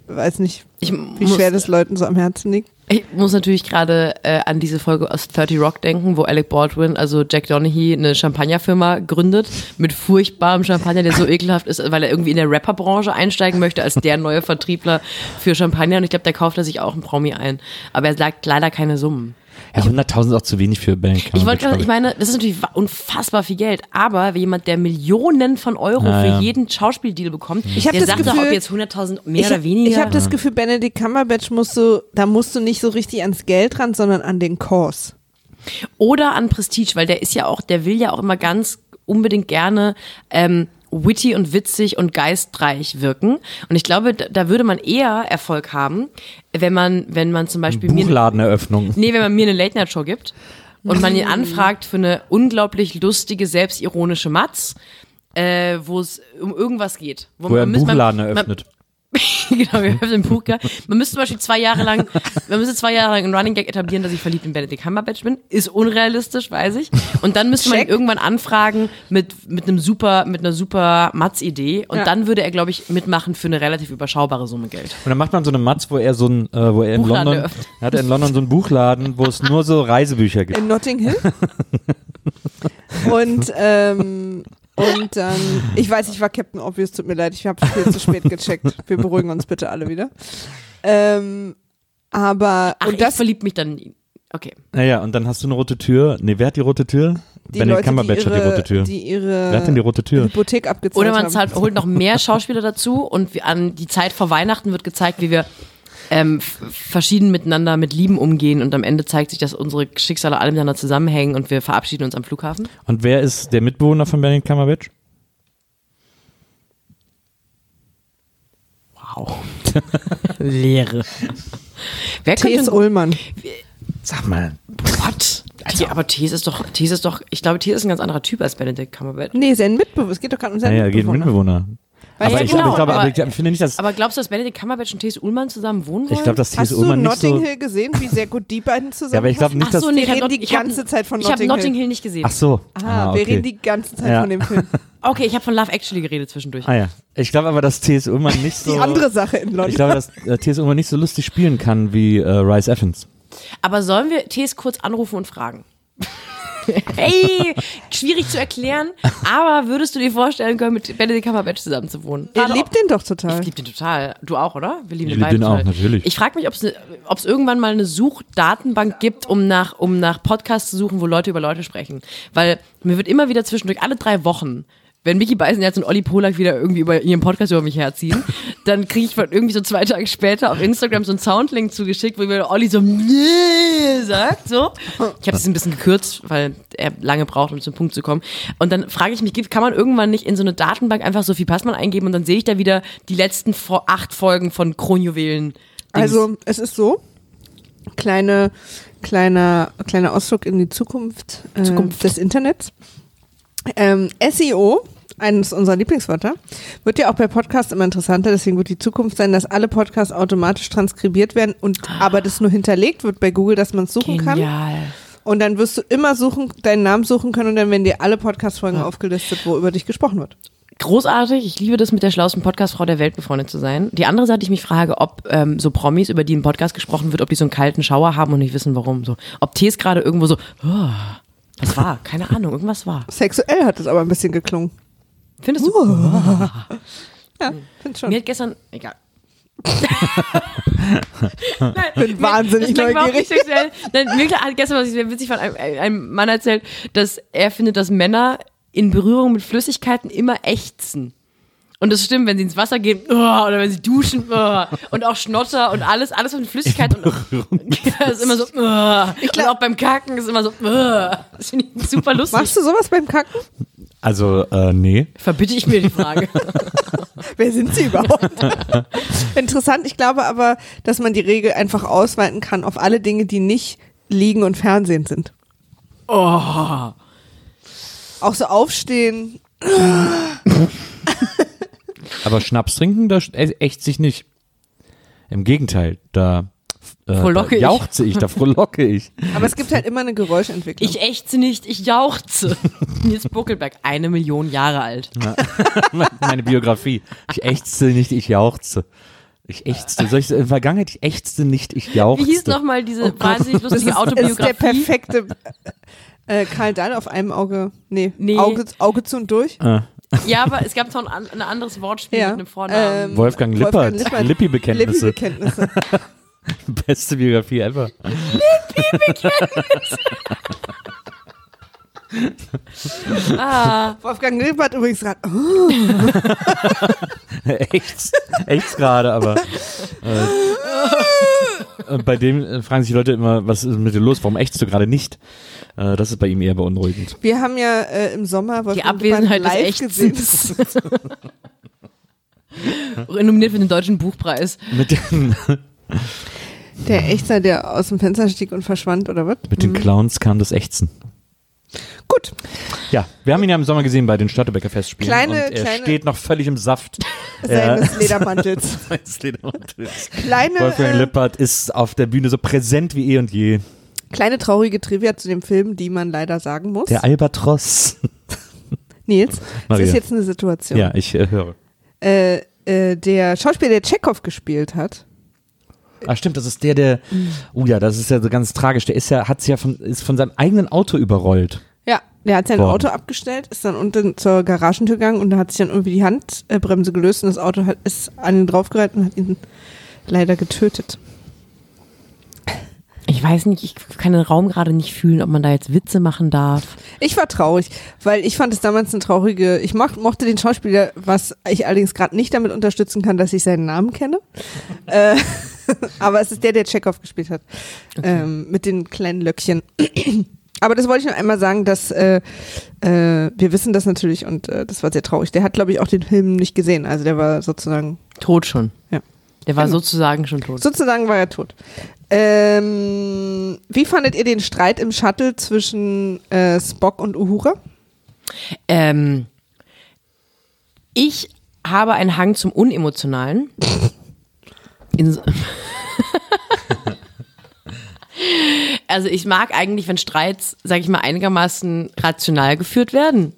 weiß nicht, Ich wie muss, schwer das Leuten so am Herzen liegt. Ich muss natürlich gerade äh, an diese Folge aus 30 Rock denken, wo Alec Baldwin, also Jack Donaghy, eine Champagnerfirma gründet mit furchtbarem Champagner, der so ekelhaft ist, weil er irgendwie in der Rapperbranche einsteigen möchte als der neue Vertriebler für Champagner. Und ich glaube, der kauft er sich auch einen Promi ein. Aber er sagt leider keine Summen. Ja, 100.000 ist auch zu wenig für Bank. Ich wollte gerade, ich meine, das ist natürlich unfassbar viel Geld, aber jemand, der Millionen von Euro Ja, für ja. jeden Schauspieldeal bekommt, Ich hab der das sagt doch, Gefühl- ob jetzt 100.000 mehr ich, oder weniger. Ich habe das Gefühl, Benedict Cumberbatch musst du, da musst du nicht so richtig ans Geld ran, sondern an den Kurs. Oder an Prestige, weil der ist ja auch, der will ja auch immer ganz unbedingt gerne ähm, witty und witzig und geistreich wirken. Und ich glaube, da, da würde man eher Erfolg haben, wenn man, wenn man zum Beispiel mir, Buchladeneröffnung. nee, wenn man mir eine Late Night Show gibt und man ihn anfragt für eine unglaublich lustige, selbstironische Matz, äh, wo es um irgendwas geht. Wo er einen Buchladen man- eröffnet. genau, wir öffnen ein Buch. Man müsste zum Beispiel zwei Jahre lang, man müsste zwei Jahre lang einen Running Gag etablieren, dass ich verliebt in Benedict Cumberbatch bin. Ist unrealistisch, weiß ich. Und dann müsste man ihn irgendwann anfragen mit, mit einem super, mit einer super Matz-Idee. Und Ja. dann würde er, glaube ich, mitmachen für eine relativ überschaubare Summe Geld. Und dann macht man so eine Matz, wo er so ein, äh, wo er in Buchladen London, er hat in London so einen Buchladen, wo es nur so Reisebücher gibt. In Notting Hill. und, ähm, und dann, ich weiß, ich war Captain Obvious, tut mir leid, ich habe viel zu spät gecheckt. Wir beruhigen uns bitte alle wieder. Ähm, aber, Ach, und ich das, verliebt mich dann in ihn. Okay. Naja, und dann hast du eine rote Tür. Nee, wer hat die rote Tür? die Benedict Leute, die Cumberbatch hat die rote Tür. die ihre wer hat denn die rote Tür? Hypothek abgezahlt Oder man zahlt, holt noch mehr Schauspieler dazu und an die Zeit vor Weihnachten wird gezeigt, wie wir ähm, verschieden miteinander mit Lieben umgehen und am Ende zeigt sich, dass unsere Schicksale alle miteinander zusammenhängen und wir verabschieden uns am Flughafen. Und wer ist der Mitbewohner von Benedict Cumberbatch? Wow. Leere. Wer T.S. Ullmann. Sag mal. what? T- aber Thies ist doch, Thies ist doch, ich glaube, Thies ist ein ganz anderer Typ als Benedict Cumberbatch. Nee, sein Mitbewohner. Es geht doch gerade um seinen Naja, geht ein Mitbewohner. Aber ja, ich, genau, glaube, ich, glaube, aber- aber ich, finde nicht, dass, Aber glaubst du, dass Benedict Cumberbatch und Thies Ullmann zusammen wohnen wollen? ich glaube, dass Hast T.S. du Ullmann nicht Notting so, Hill gesehen, wie sehr gut die beiden zusammen Ja, aber ich glaube nicht, Ach dass, so, nee, Wir reden Not- die ich hab- ganze Zeit von Ich habe Notting Notting Hill. Hill nicht gesehen. ach so. Ah, wir reden die ganze Zeit Ja. von dem Film. Okay, ich habe von Love Actually geredet zwischendurch. Ah ja. Ich glaube aber, dass T.S. Ullmann nicht so, Die andere Sache in London. ich glaube, dass äh, T.S. Ullmann nicht so lustig spielen kann wie äh, Rice Evans. Aber sollen wir Thies kurz anrufen und fragen? Hey, schwierig zu erklären, aber würdest du dir vorstellen können, mit Benedict Cumberbatch zusammen zu wohnen? Gerade liebt den doch total. Ich liebe den total. Du auch, oder? Wir lieben Ich den lieb beide den auch, total. natürlich. Ich frage mich, ob es irgendwann mal eine Suchdatenbank gibt, um nach, um nach Podcasts zu suchen, wo Leute über Leute sprechen. Weil mir wird immer wieder zwischendurch, alle drei Wochen, wenn Mickey Beisenherz und Olli Polak wieder irgendwie über ihren Podcast über mich herziehen, dann kriege ich von irgendwie so zwei Tage später auf Instagram so einen Soundlink zugeschickt, wo mir Olli so "Nee" sagt, so. Ich habe es ein bisschen gekürzt, weil er lange braucht, um zum Punkt zu kommen. Und dann frage ich mich, kann man irgendwann nicht in so eine Datenbank einfach so viel Passmann eingeben und dann sehe ich da wieder die letzten acht Folgen von Kronjuwelen. Also, es ist so, kleine, kleiner, kleiner Ausflug in die Zukunft, äh, Zukunft. des Internets. Ähm, SEO, eines unserer Lieblingswörter, wird ja auch bei Podcasts immer interessanter, deswegen wird die Zukunft sein, dass alle Podcasts automatisch transkribiert werden und aber das nur hinterlegt wird bei Google, dass man es suchen kann. Genial. Und dann wirst du immer suchen, deinen Namen suchen können und dann werden dir alle Podcast-Folgen aufgelistet, wo über dich gesprochen wird. Großartig, ich liebe das, mit der schlauesten Podcastfrau der Welt befreundet zu sein. Die andere Seite, ich mich frage, ob ähm, so Promis, über die im Podcast gesprochen wird, ob die so einen kalten Schauer haben und nicht wissen, warum. So, ob Tees gerade irgendwo so, oh, was war? Keine Ahnung, irgendwas war. Sexuell hat es aber ein bisschen geklungen. Findest du? Ja, find schon. Mir hat gestern, egal. bin wahnsinnig das neugierig. Nein, mir hat gestern, was ich sehr witzig fand, einem, einem Mann erzählt, dass er findet, dass Männer in Berührung mit Flüssigkeiten immer ächzen. Und das stimmt, wenn sie ins Wasser gehen, oh, oder wenn sie duschen, oh, und auch Schnotter und alles, alles mit Flüssigkeit und ja, ist immer so, oh. und auch beim Kacken ist immer so, oh. das finde ich super lustig. Machst du sowas beim Kacken? Also, äh, nee. Verbitte ich mir die Frage. Wer sind sie überhaupt? Interessant, ich glaube aber, dass man die Regel einfach ausweiten kann auf alle Dinge, die nicht Liegen und Fernsehen sind. Oh. Auch so aufstehen. Aber Schnaps trinken, da echt sich nicht. Im Gegenteil, da, äh, Frohlocke da ich. jauchze ich, da frohlocke ich. Aber es gibt halt immer eine Geräuschentwicklung. Ich ächze nicht, ich jauchze. Nils Buckelberg, eine Million Jahre alt. Meine Biografie. Ich ächzte nicht, ich jauchzte. Ich ächzte. Soll ich, in der Vergangenheit, ich ächzte nicht, ich jauchzte. Wie hieß nochmal diese wahnsinnig das lustige das ist der Autobiografie? perfekte äh, Karl Dahl auf einem Auge. Nee, Nee. Auge, Auge zu und durch. Ja, aber es gab noch ein, ein anderes Wortspiel Ja. mit einem Vornamen. Ähm, Wolfgang Lippert. Lippert. Lippi-Bekenntnisse. Lippi-Bekenntnisse. Beste Biografie ever. ah, Wolfgang Lippert übrigens gerade. echt, echt gerade, aber äh, bei dem äh, fragen sich die Leute immer, was ist mit dir los? Warum ächzt du gerade nicht? Äh, das ist bei ihm eher beunruhigend. Wir haben ja äh, im Sommer Wolfgang Abwesenheit Lippert live des gesehen. Ächzens. nominiert für den Deutschen Buchpreis. Mit den, Der Echter, der aus dem Fenster stieg und verschwand, oder was? mit den Clowns kam das Ächzen. Gut. Ja, wir haben ihn ja im Sommer gesehen bei den Störtebecker Festspielen. Kleine- und er kleine- steht noch völlig im Saft. Seines Ledermantels. Seines Ledermantels. Kleine, Wolfgang äh, Lippert ist auf der Bühne so präsent wie eh und je. kleine traurige Trivia zu dem Film, die man leider sagen muss. Der Albatross. Nils, das ist jetzt eine Situation. Ja, ich äh, höre. Äh, äh, der Schauspieler, der Chekhov gespielt hat, Ah, stimmt, das ist der, der. Oh ja, das ist ja so ganz tragisch. Der ist ja, hat sich ja von, ist von seinem eigenen Auto überrollt. ja, der hat sein Boah. Auto abgestellt, ist dann unten zur Garagentür gegangen und da hat sich dann irgendwie die Handbremse gelöst und das Auto hat, ist an ihn draufgehalten und hat ihn leider getötet. Ich weiß nicht, ich kann den Raum gerade nicht fühlen, ob man da jetzt Witze machen darf. Ich war traurig, weil ich fand es damals eine traurige, ich moch, mochte den Schauspieler, was ich allerdings gerade nicht damit unterstützen kann, dass ich seinen Namen kenne. äh, aber es ist der, der Chekhov gespielt hat. Ähm, mit den kleinen Löckchen. aber das wollte ich noch einmal sagen, dass äh, äh, wir wissen das natürlich und äh, das war sehr traurig. Der hat, glaube ich, auch den Film nicht gesehen. Also der war sozusagen, Tot schon. Ja. Der war Genau. sozusagen schon tot. sozusagen war er tot. Ähm, wie fandet ihr den Streit im Shuttle zwischen äh, Spock und Uhura? Ähm, ich habe einen Hang zum Unemotionalen. Also ich mag eigentlich, wenn Streits, sag ich mal, einigermaßen rational geführt werden.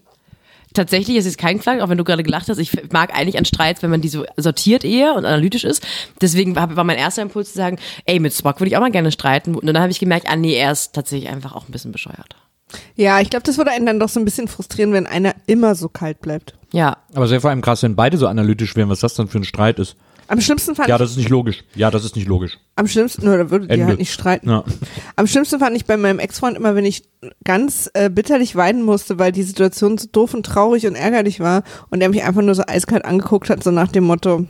Tatsächlich ist es kein Klang, auch wenn du gerade gelacht hast. Ich mag eigentlich an Streits, wenn man die so sortiert eher und analytisch ist. Deswegen war war mein erster Impuls zu sagen, ey, mit Spock würde ich auch mal gerne streiten. Und dann habe ich gemerkt, ah nee, er ist tatsächlich einfach auch ein bisschen bescheuert. Ja, ich glaube, das würde einen dann doch so ein bisschen frustrieren, wenn einer immer so kalt bleibt. Ja, Aber sehr vor allem krass, wenn beide so analytisch wären, was das dann für ein Streit ist. Am schlimmsten fand Ja, ich, das ist nicht logisch. Ja, das ist nicht logisch. am schlimmsten, nur da würdet ihr halt nicht streiten. Ja. Am schlimmsten fand ich bei meinem Ex-Freund immer, wenn ich ganz äh, bitterlich weinen musste, weil die Situation so doof und traurig und ärgerlich war und er mich einfach nur so eiskalt angeguckt hat, so nach dem Motto,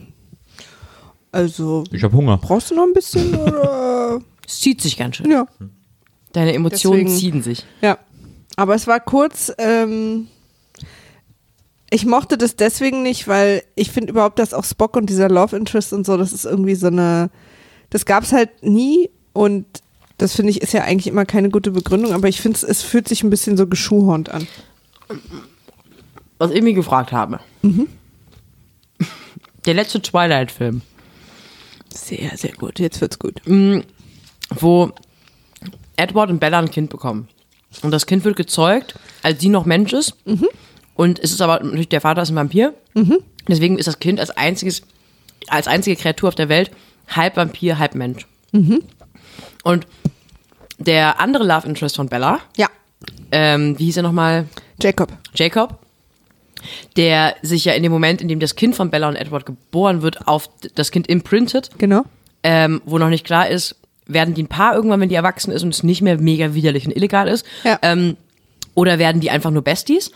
also, Ich habe Hunger. brauchst du noch ein bisschen oder? es zieht sich ganz schön. Ja, Deine Emotionen Deswegen- ziehen sich. ja. Aber es war kurz, ähm, ich mochte das deswegen nicht, weil ich finde überhaupt, dass auch Spock und dieser Love Interest und so, das ist irgendwie so eine, das gab's halt nie und das finde ich ist ja eigentlich immer keine gute Begründung, aber ich finde es fühlt sich ein bisschen so geschuhhornt an. Was ich mich gefragt habe. Der letzte Twilight-Film, Sehr, sehr gut. Jetzt wird's gut. wo Edward und Bella ein Kind bekommen. Und das Kind wird gezeugt, als sie noch Mensch ist. Und es ist aber natürlich, der Vater ist ein Vampir. Deswegen ist das Kind als einziges, als einzige Kreatur auf der Welt halb Vampir, halb Mensch. Und der andere Love Interest von Bella, Ja, ähm, wie hieß er nochmal? Jacob. Jacob, der sich ja in dem Moment, in dem das Kind von Bella und Edward geboren wird, auf das Kind imprintet, Genau. ähm, wo noch nicht klar ist, werden die ein Paar irgendwann, wenn die erwachsen ist und es nicht mehr mega widerlich und illegal ist, Ja. ähm, oder werden die einfach nur Besties?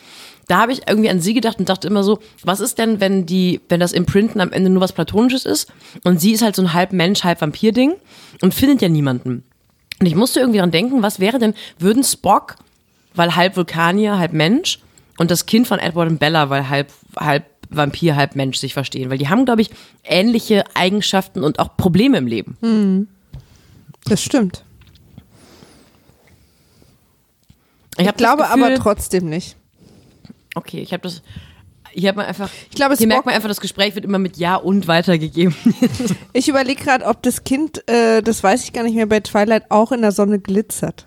Da habe ich irgendwie an sie gedacht und dachte immer so, was ist denn, wenn die, wenn das Imprinten am Ende nur was Platonisches ist und sie ist halt so ein halb Mensch, halb Vampir-Ding und findet ja niemanden. Und ich musste irgendwie dran denken, was wäre denn, würden Spock, weil halb Vulkanier, halb Mensch und das Kind von Edward und Bella, weil halb, halb Vampir, halb Mensch sich verstehen? Weil die haben, glaube ich, ähnliche Eigenschaften und auch Probleme im Leben. Das stimmt. Ich, Ich glaube Gefühl, aber trotzdem nicht. Okay, ich habe das. Hier hat man einfach. Ich glaube, hier Spock- merkt man einfach, das Gespräch wird immer mit Ja und weitergegeben. Ich überlege gerade, ob das Kind, äh, das weiß ich gar nicht mehr, bei Twilight auch in der Sonne glitzert.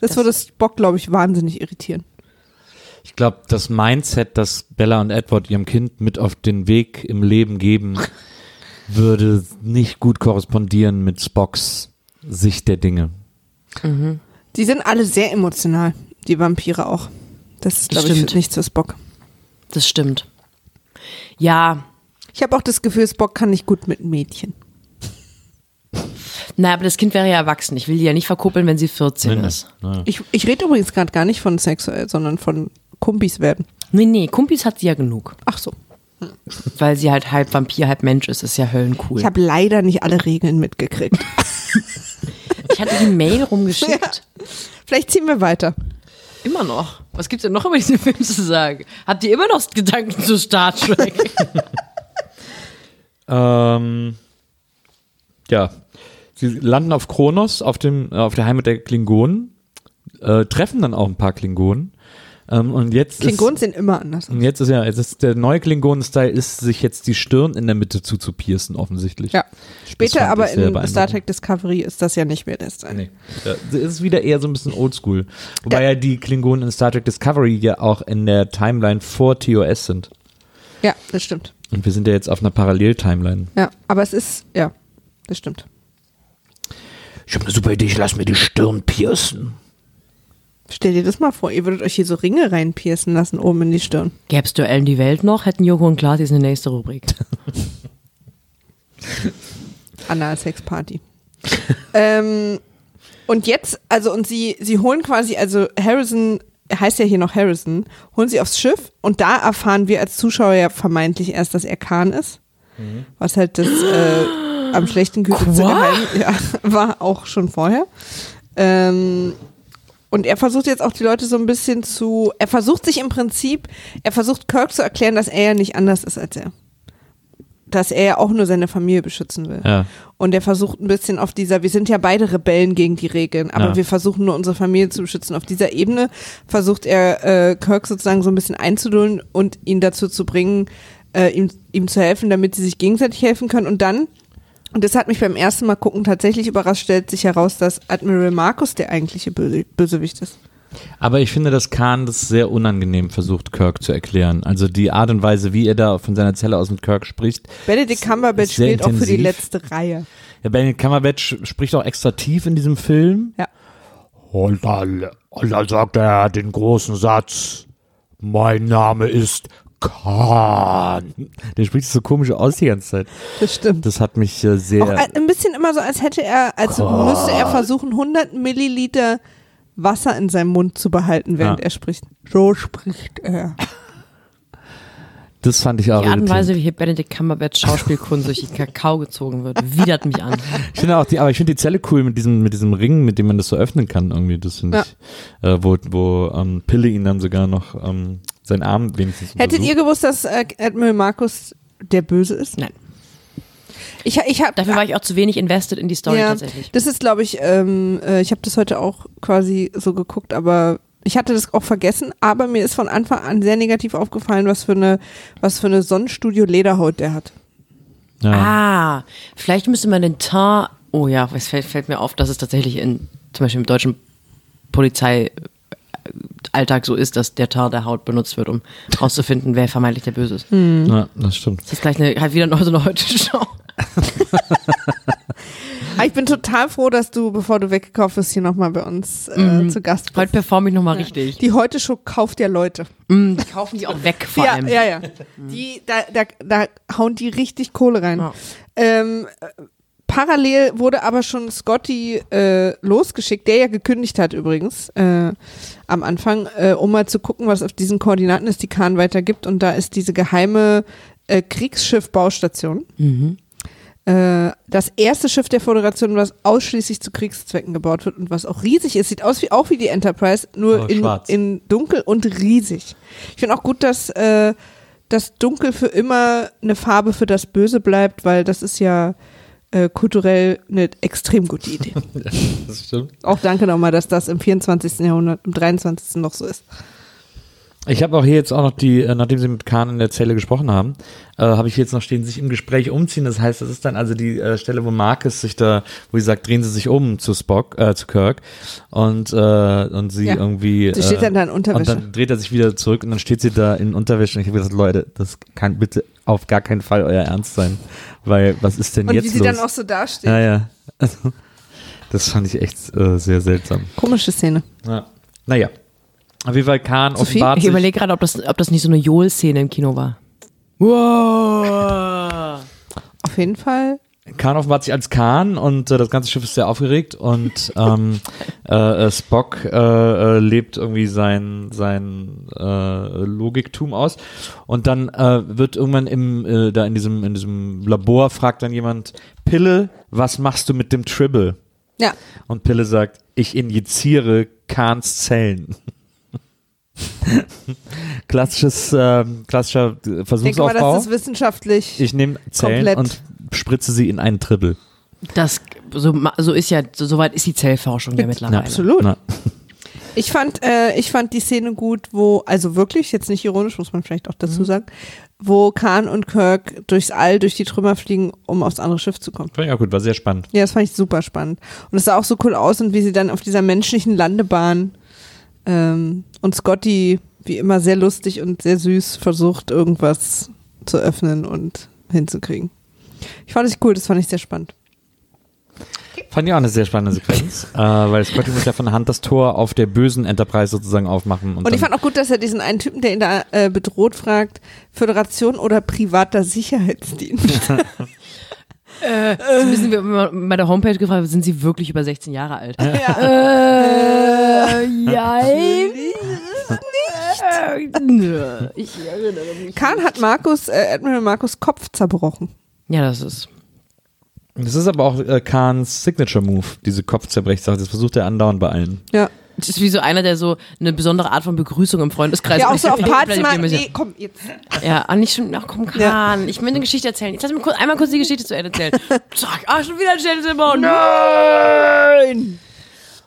Das, Das- würde Spock, glaube ich, wahnsinnig irritieren. Ich glaube, das Mindset, das Bella und Edward ihrem Kind mit auf den Weg im Leben geben, würde nicht gut korrespondieren mit Spocks Sicht der Dinge. Die sind alle sehr emotional, die Vampire auch. Das ist, glaube ich, Stimmt. nicht zu Spock. Das stimmt. Ja, Ich habe auch das Gefühl, Spock kann nicht gut mit Mädchen. na, aber das Kind wäre ja erwachsen. Ich will die ja nicht verkuppeln, wenn sie 14 ist. Ja. Ich, ich rede übrigens gerade gar nicht von sexuell, sondern von Kumpis werden. Nee, nee, Kumpis hat sie ja genug. Ach so. Weil sie halt halb Vampir, halb Mensch ist. ist ja höllencool. Ich habe leider nicht alle Regeln mitgekriegt. Ich hatte die Mail rumgeschickt. Vielleicht ziehen wir weiter. Immer noch. Was gibt's denn noch über diesen Film zu sagen? Habt ihr immer noch Gedanken zu Star Trek? Ähm, ja, sie landen auf Kronos, auf dem, äh, auf der Heimat der Klingonen, äh, treffen dann auch ein paar Klingonen. Ähm, und jetzt Klingonen ist, sehen immer anders. und jetzt ist ja, jetzt ist der neue Klingonen-Style ist, sich jetzt die Stirn in der Mitte zuzupiercen, offensichtlich. Ja. Später aber in. Star Trek Discovery ist das ja nicht mehr der Style. Nee. Ja, es ist wieder eher so ein bisschen oldschool. Wobei ja. die Klingonen in Star Trek Discovery ja auch in der Timeline vor TOS sind. Ja, das stimmt. Und wir sind ja jetzt auf einer Parallel-Timeline. Ja, aber es ist, ja, das stimmt. Ich habe eine super Idee, ich lass mir die Stirn piercen. Stell dir das mal vor, ihr würdet euch hier so Ringe reinpiercen lassen oben in die Stirn. Gäb's Duellen die Welt noch, hätten Joko und Klaas eine nächste Rubrik. Analsex-Party. ähm, und jetzt, also und sie, sie holen quasi, also Harrison, heißt ja hier noch Harrison, holen sie aufs Schiff und da erfahren wir als Zuschauer ja vermeintlich erst, dass er Khan ist. Was halt das äh, am schlechten gehütete Geheim ja, war auch schon vorher. Ähm, und er versucht jetzt auch die Leute so ein bisschen zu, er versucht sich im Prinzip, er versucht Kirk zu erklären, dass er ja nicht anders ist als er. Dass er ja auch nur seine Familie beschützen will. Ja. Und er versucht ein bisschen auf dieser, wir sind ja beide Rebellen gegen die Regeln, aber Ja. wir versuchen nur unsere Familie zu beschützen. Auf dieser Ebene versucht er äh, Kirk sozusagen so ein bisschen einzudulden und ihn dazu zu bringen, äh, ihm, ihm zu helfen, damit sie sich gegenseitig helfen können. Und dann, und das hat mich beim ersten Mal gucken tatsächlich überrascht, stellt sich heraus, dass Admiral Marcus der eigentliche Böse, Bösewicht ist. Aber ich finde, dass Khan das sehr unangenehm versucht, Kirk zu erklären. Also die Art und Weise, wie er da von seiner Zelle aus mit Kirk spricht. Benedict Cumberbatch spielt auch für die intensiv. letzte Reihe. Ja, Benedict Cumberbatch spricht auch extra tief in diesem Film. Ja. Und dann, und dann sagt er den großen Satz, mein Name ist Khan. Der spricht so komisch aus die ganze Zeit. Das stimmt. Das hat mich äh, sehr. Auch ein bisschen immer so, als hätte er, als müsste er versuchen, 100 Milliliter Wasser in seinem Mund zu behalten, während Ja. er spricht. So spricht er. das fand ich auch Die Art und. Weise, wie hier Benedict Cumberbatch Schauspielkunst durch den Kakao gezogen wird, widert mich an. Ich finde auch die, aber ich finde die Zelle cool mit diesem, mit diesem Ring, mit dem man das so öffnen kann irgendwie. Das finde ich, äh, wo, wo ähm, Pille ihn dann sogar noch ähm, seinen Arm wenigstens Hättet ihr untersucht. gewusst, dass äh, Admiral Marcus der Böse ist? Nein. Ich, ich habe Dafür war ich auch zu wenig invested in die Story ja, tatsächlich. Das ist, glaube ich, ähm, äh, ich habe das heute auch quasi so geguckt, aber ich hatte das auch vergessen, aber mir ist von Anfang an sehr negativ aufgefallen, was für eine, was für eine Sonnenstudio Lederhaut der hat. Ja. Ah, vielleicht müsste man den Teint. Oh ja, es fällt, fällt mir auf, dass es tatsächlich in zum Beispiel im deutschen Polizeialltag so ist, dass der Teint der Haut benutzt wird, um herauszufinden, wer vermeintlich der Böse ist. ja, das stimmt. Das ist gleich eine, halt wieder noch so eine heute Show. Aber ich bin total froh, dass du, bevor du weggekauft bist, hier nochmal bei uns äh, zu Gast bist. Heute performe ich nochmal richtig. Die Heute-Show kauft ja Leute. Mm, die kaufen die auch weg vor ja, allem. ja, ja. Die, da, da, da hauen die richtig Kohle rein. Ja. Ähm, äh, parallel wurde aber schon Scotty äh, losgeschickt, der ja gekündigt hat übrigens äh, am Anfang, äh, um mal zu gucken, was auf diesen Koordinaten ist, die Kahn weitergibt. Und da ist diese geheime äh, Kriegsschiff-Baustation. Äh, das erste Schiff der Föderation, was ausschließlich zu Kriegszwecken gebaut wird und was auch riesig ist. Sieht aus wie auch wie die Enterprise, nur Aber in, schwarz. in dunkel und riesig. Ich finde auch gut, dass äh, das Dunkel für immer eine Farbe für das Böse bleibt, weil das ist ja äh, kulturell eine extrem gute Idee. Das stimmt. auch danke nochmal, dass das im 24. Jahrhundert, im 23. noch so ist. Ich habe auch hier jetzt auch noch die, äh, nachdem sie mit Kahn in der Zelle gesprochen haben, äh, habe ich jetzt noch stehen, sich im Gespräch umziehen. Das heißt, das ist dann also die äh, Stelle, wo Marcus sich da, wo sie sagt, drehen Sie sich um zu Spock, äh, zu Kirk und äh, und sie Ja. irgendwie. Sie steht äh, dann da in Unterwäsche. Und dann dreht er sich wieder zurück und dann steht sie da in Unterwäsche und ich habe gesagt, Leute, das kann bitte auf gar keinen Fall euer Ernst sein, weil was ist denn Und jetzt wie sie los? dann auch so dasteht. ja, ja. Also, das fand ich echt äh, sehr seltsam. Komische Szene. Ja. Naja. Auf jeden Fall Kahn Sophie, offenbart Ich sich. überlege gerade, ob das, ob das nicht so eine Joel-Szene im Kino war. Wow. Auf jeden Fall. Khan offenbart sich als Khan und äh, das ganze Schiff ist sehr aufgeregt und ähm, äh, äh, Spock äh, äh, lebt irgendwie sein sein äh, Logiktum aus und dann äh, wird irgendwann im äh, da in diesem in diesem Labor fragt dann jemand Pille was machst du mit dem Tribble Ja. und Pille sagt ich injiziere Khans Zellen klassisches äh, klassischer Ich denke mal, Versuchsaufbau das ist wissenschaftlich. ich nehme Zellen komplett- und spritze sie in einen Tribble Das, so, so ist ja, so, soweit ist die Zellforschung ja mittlerweile. Absolut. Na, Ich fand, äh, ich fand die Szene gut, wo, also wirklich, jetzt nicht ironisch, muss man vielleicht auch Mhm. dazu sagen, wo Khan und Kirk durchs All, durch die Trümmer fliegen, um aufs andere Schiff zu kommen. Fand ich auch gut, war sehr spannend. Ja, das fand ich super spannend. Und es sah auch so cool aus und wie sie dann auf dieser menschlichen Landebahn ähm, und Scotty, wie immer sehr lustig und sehr süß, versucht, irgendwas zu öffnen und hinzukriegen. Ich fand es cool, das fand ich sehr spannend. Fand ich auch eine sehr spannende Sequenz, äh, weil Scotty muss ja von der Hand das Tor auf der bösen Enterprise sozusagen aufmachen. Und, Und ich fand auch gut, dass er diesen einen Typen, der ihn da äh, bedroht, fragt, Föderation oder privater Sicherheitsdienst? Äh, so müssen wir bei der Homepage gefragt, sind sie wirklich über 16 Jahre alt? ja. Äh, jein. Äh, nö. Ich erinnere mich. Khan hat Markus, äh, Admiral Markus Kopf zerbrochen. Ja, das ist. das ist aber auch äh, Khans Signature Move, diese Kopfzerbrechsache. Das versucht er andauernd bei allen. Ja. Das ist wie so einer, der so eine besondere Art von Begrüßung im Freundeskreis Ja, auch so auf Partys Vielleicht mal, nee, komm, jetzt. Ja, ah, nicht schon, ach komm, Kahn. Ja. Ich will eine Geschichte erzählen. Jetzt lass mir kurz, einmal kurz die Geschichte zu Ende erzählen. Zack, ah, schon wieder ein Stellenzimmer. Nein!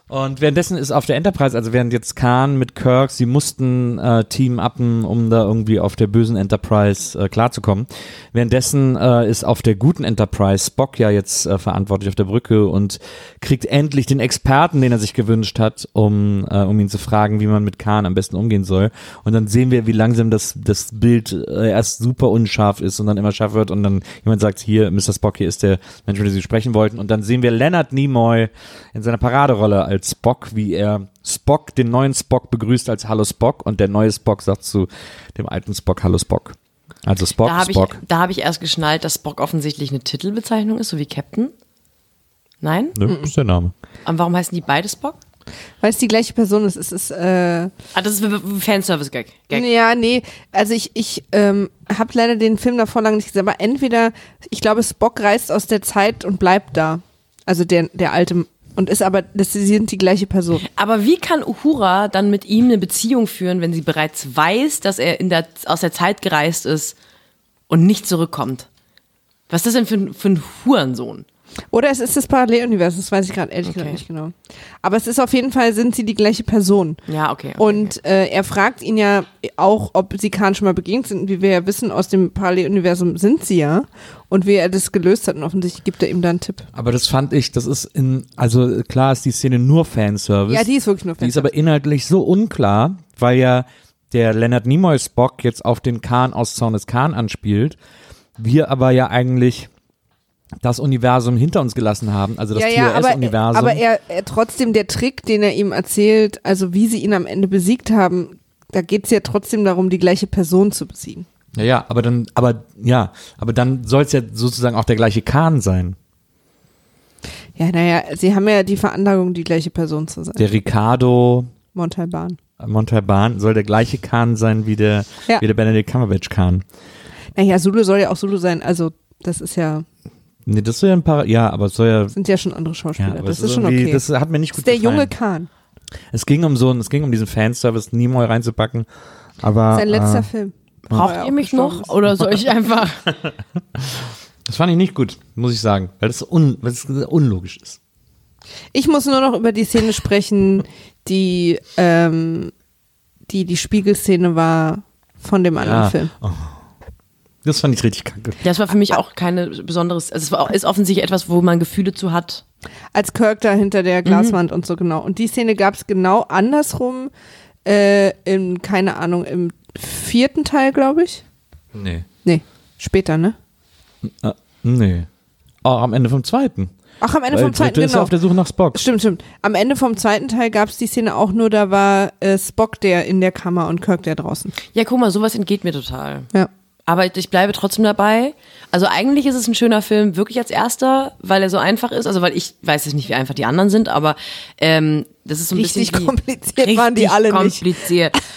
Und währenddessen ist auf der Enterprise, also während jetzt Khan mit Kirk, sie mussten äh, Team uppen, um da irgendwie auf der bösen Enterprise äh, klarzukommen. Währenddessen äh, ist auf der guten Enterprise Spock ja jetzt äh, verantwortlich auf der Brücke und kriegt endlich den Experten, den er sich gewünscht hat, um, äh, um ihn zu fragen, wie man mit Khan am besten umgehen soll. Und dann sehen wir, wie langsam das, das Bild äh, erst super unscharf ist und dann immer scharf wird und dann jemand sagt, hier, Mr. Spock, hier ist der Mensch, mit dem Sie sprechen wollten. Und dann sehen wir Leonard Nimoy in seiner Paraderolle als Spock, wie er Spock, den neuen Spock begrüßt als Hallo Spock und der neue Spock sagt zu dem alten Spock Hallo Spock. Also Spock, Da habe ich, Spock. da hab ich erst geschnallt, dass Spock offensichtlich eine Titelbezeichnung ist, so wie Captain. Nein? Ne, ist der Name. Und warum heißen die beide Spock? Weil es die gleiche Person ist. Es ist, äh, Ah, das ist ein Fanservice-Gag. Gag. ja, nee, also ich, ich ähm, habe leider den Film davor lange nicht gesehen, aber entweder, ich glaube, Spock reist aus der Zeit und bleibt da. Also der, der alte, und ist aber, das sind die gleiche Person. Aber wie kann Uhura dann mit ihm eine Beziehung führen, wenn sie bereits weiß, dass er in der, aus der Zeit gereist ist und nicht zurückkommt? Was ist das denn für, für ein Hurensohn? Oder es ist das Paralleluniversum, das weiß ich gerade ehrlich Okay. gesagt nicht genau. Aber es ist auf jeden Fall, sind sie die gleiche Person. Ja, okay. okay Und äh, er fragt ihn ja auch, ob sie Khan schon mal begegnet sind. Wie wir ja wissen, aus dem Paralleluniversum sind sie ja. Und wie er das gelöst hat. Und offensichtlich gibt er ihm da einen Tipp. Aber das fand ich, das ist in, also klar ist die Szene nur Fanservice. Ja, die ist wirklich nur Die ist aber inhaltlich so unklar, weil ja der Leonard Nimoy Spock jetzt auf den Khan aus Zorn des Khan anspielt. Wir aber ja eigentlich das Universum hinter uns gelassen haben, also das ja, ja, aber, TOS-Universum. aber er, er trotzdem der Trick, den er ihm erzählt, also wie sie ihn am Ende besiegt haben, da geht es ja trotzdem darum, die gleiche Person zu besiegen. ja, ja, aber dann, aber ja, aber dann soll es ja sozusagen auch der gleiche Kahn sein. Ja, naja, sie haben ja die Veranlagung, die gleiche Person zu sein. Der Ricardo Montalban. Montalban soll der gleiche Kahn sein wie der, Ja. wie der Benedict Cumberbatch Kahn. Naja, Zulu soll ja auch Zulu sein, also das ist ja, Nee, das soll ja ein paar, ja, aber es soll ja, sind ja schon andere ja, Schauspieler. aber das ist schon okay. Das hat mir nicht Das gut ist der junge gefallen. Kahn. Es ging um so, ein- es ging um diesen Fanservice, Nimoy reinzupacken, aber Sein letzter äh, Film. Braucht Ja, ihr mich noch ist. oder soll ich einfach? das fand ich nicht gut, muss ich sagen, weil das, un, weil das unlogisch ist. Ich muss nur noch über die Szene sprechen, die ähm, die, die Spiegelszene war von dem anderen Ja. Film. Das fand ich richtig kacke. Das war für mich auch keine besonderes, also es war, ist offensichtlich etwas, wo man Gefühle zu hat. Als Kirk da hinter der Glaswand und so genau. Und die Szene gab es genau andersrum, äh, in, keine Ahnung, im vierten Teil, glaube ich. Nee. Nee, später, ne? Äh, nee. Oh, am Ende vom zweiten. Ach, am Ende Weil vom zweiten, ja genau. auf der Suche nach Spock. Stimmt, stimmt. Am Ende vom zweiten Teil gab es die Szene auch nur, da war äh, Spock der in der Kammer und Kirk der draußen. Ja, guck mal, sowas entgeht mir total. Ja. Aber ich bleibe trotzdem dabei. Also eigentlich ist es ein schöner Film, wirklich als erster, weil er so einfach ist. Also weil ich weiß jetzt nicht, wie einfach die anderen sind, aber ähm, das ist so ein Richtig bisschen wie, kompliziert waren die alle nicht. kompliziert.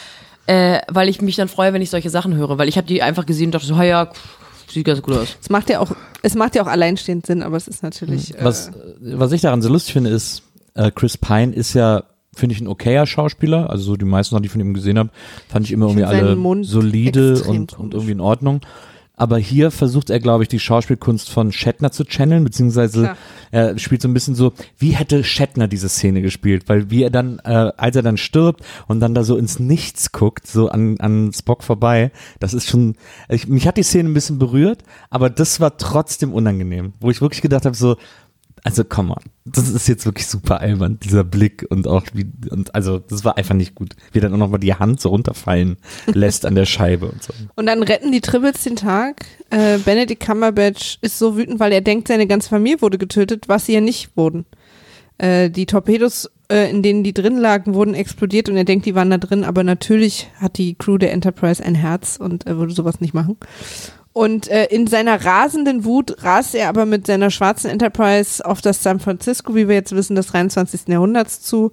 Äh, weil ich mich dann freue, wenn ich solche Sachen höre, weil ich habe die einfach gesehen und dachte so, "Ha ja, pff, sieht ganz gut aus. Es macht ja auch, es macht ja auch alleinstehend Sinn, aber es ist natürlich. Äh, Was, was ich daran so lustig finde, ist, äh, Chris Pine ist ja, finde ich, ein okayer Schauspieler. Also so die meisten Sachen, die ich von ihm gesehen habe, fand ich immer irgendwie alle solide und, und irgendwie in Ordnung. Aber hier versucht er, glaube ich, die Schauspielkunst von Shatner zu channeln, beziehungsweise Klar. er spielt so ein bisschen so, wie hätte Shatner diese Szene gespielt? Weil wie er dann, äh, als er dann stirbt und dann da so ins Nichts guckt, so an, an Spock vorbei, das ist schon, ich, mich hat die Szene ein bisschen berührt, aber das war trotzdem unangenehm, wo ich wirklich gedacht habe, so, also komm mal, das ist jetzt wirklich super albern, dieser Blick und auch wie, und also das war einfach nicht gut, wie dann auch nochmal die Hand so runterfallen lässt an der Scheibe und so. Und dann retten die Tribbles den Tag. Äh, Benedict Cumberbatch ist so wütend, weil er denkt, seine ganze Familie wurde getötet, was sie ja nicht wurden. Äh, die Torpedos, äh, in denen die drin lagen, wurden explodiert und er denkt, die waren da drin, aber natürlich hat die Crew der Enterprise ein Herz und er würde sowas nicht machen. Und äh, in seiner rasenden Wut rast er aber mit seiner schwarzen Enterprise auf das San Francisco, wie wir jetzt wissen, des 23. Jahrhunderts zu.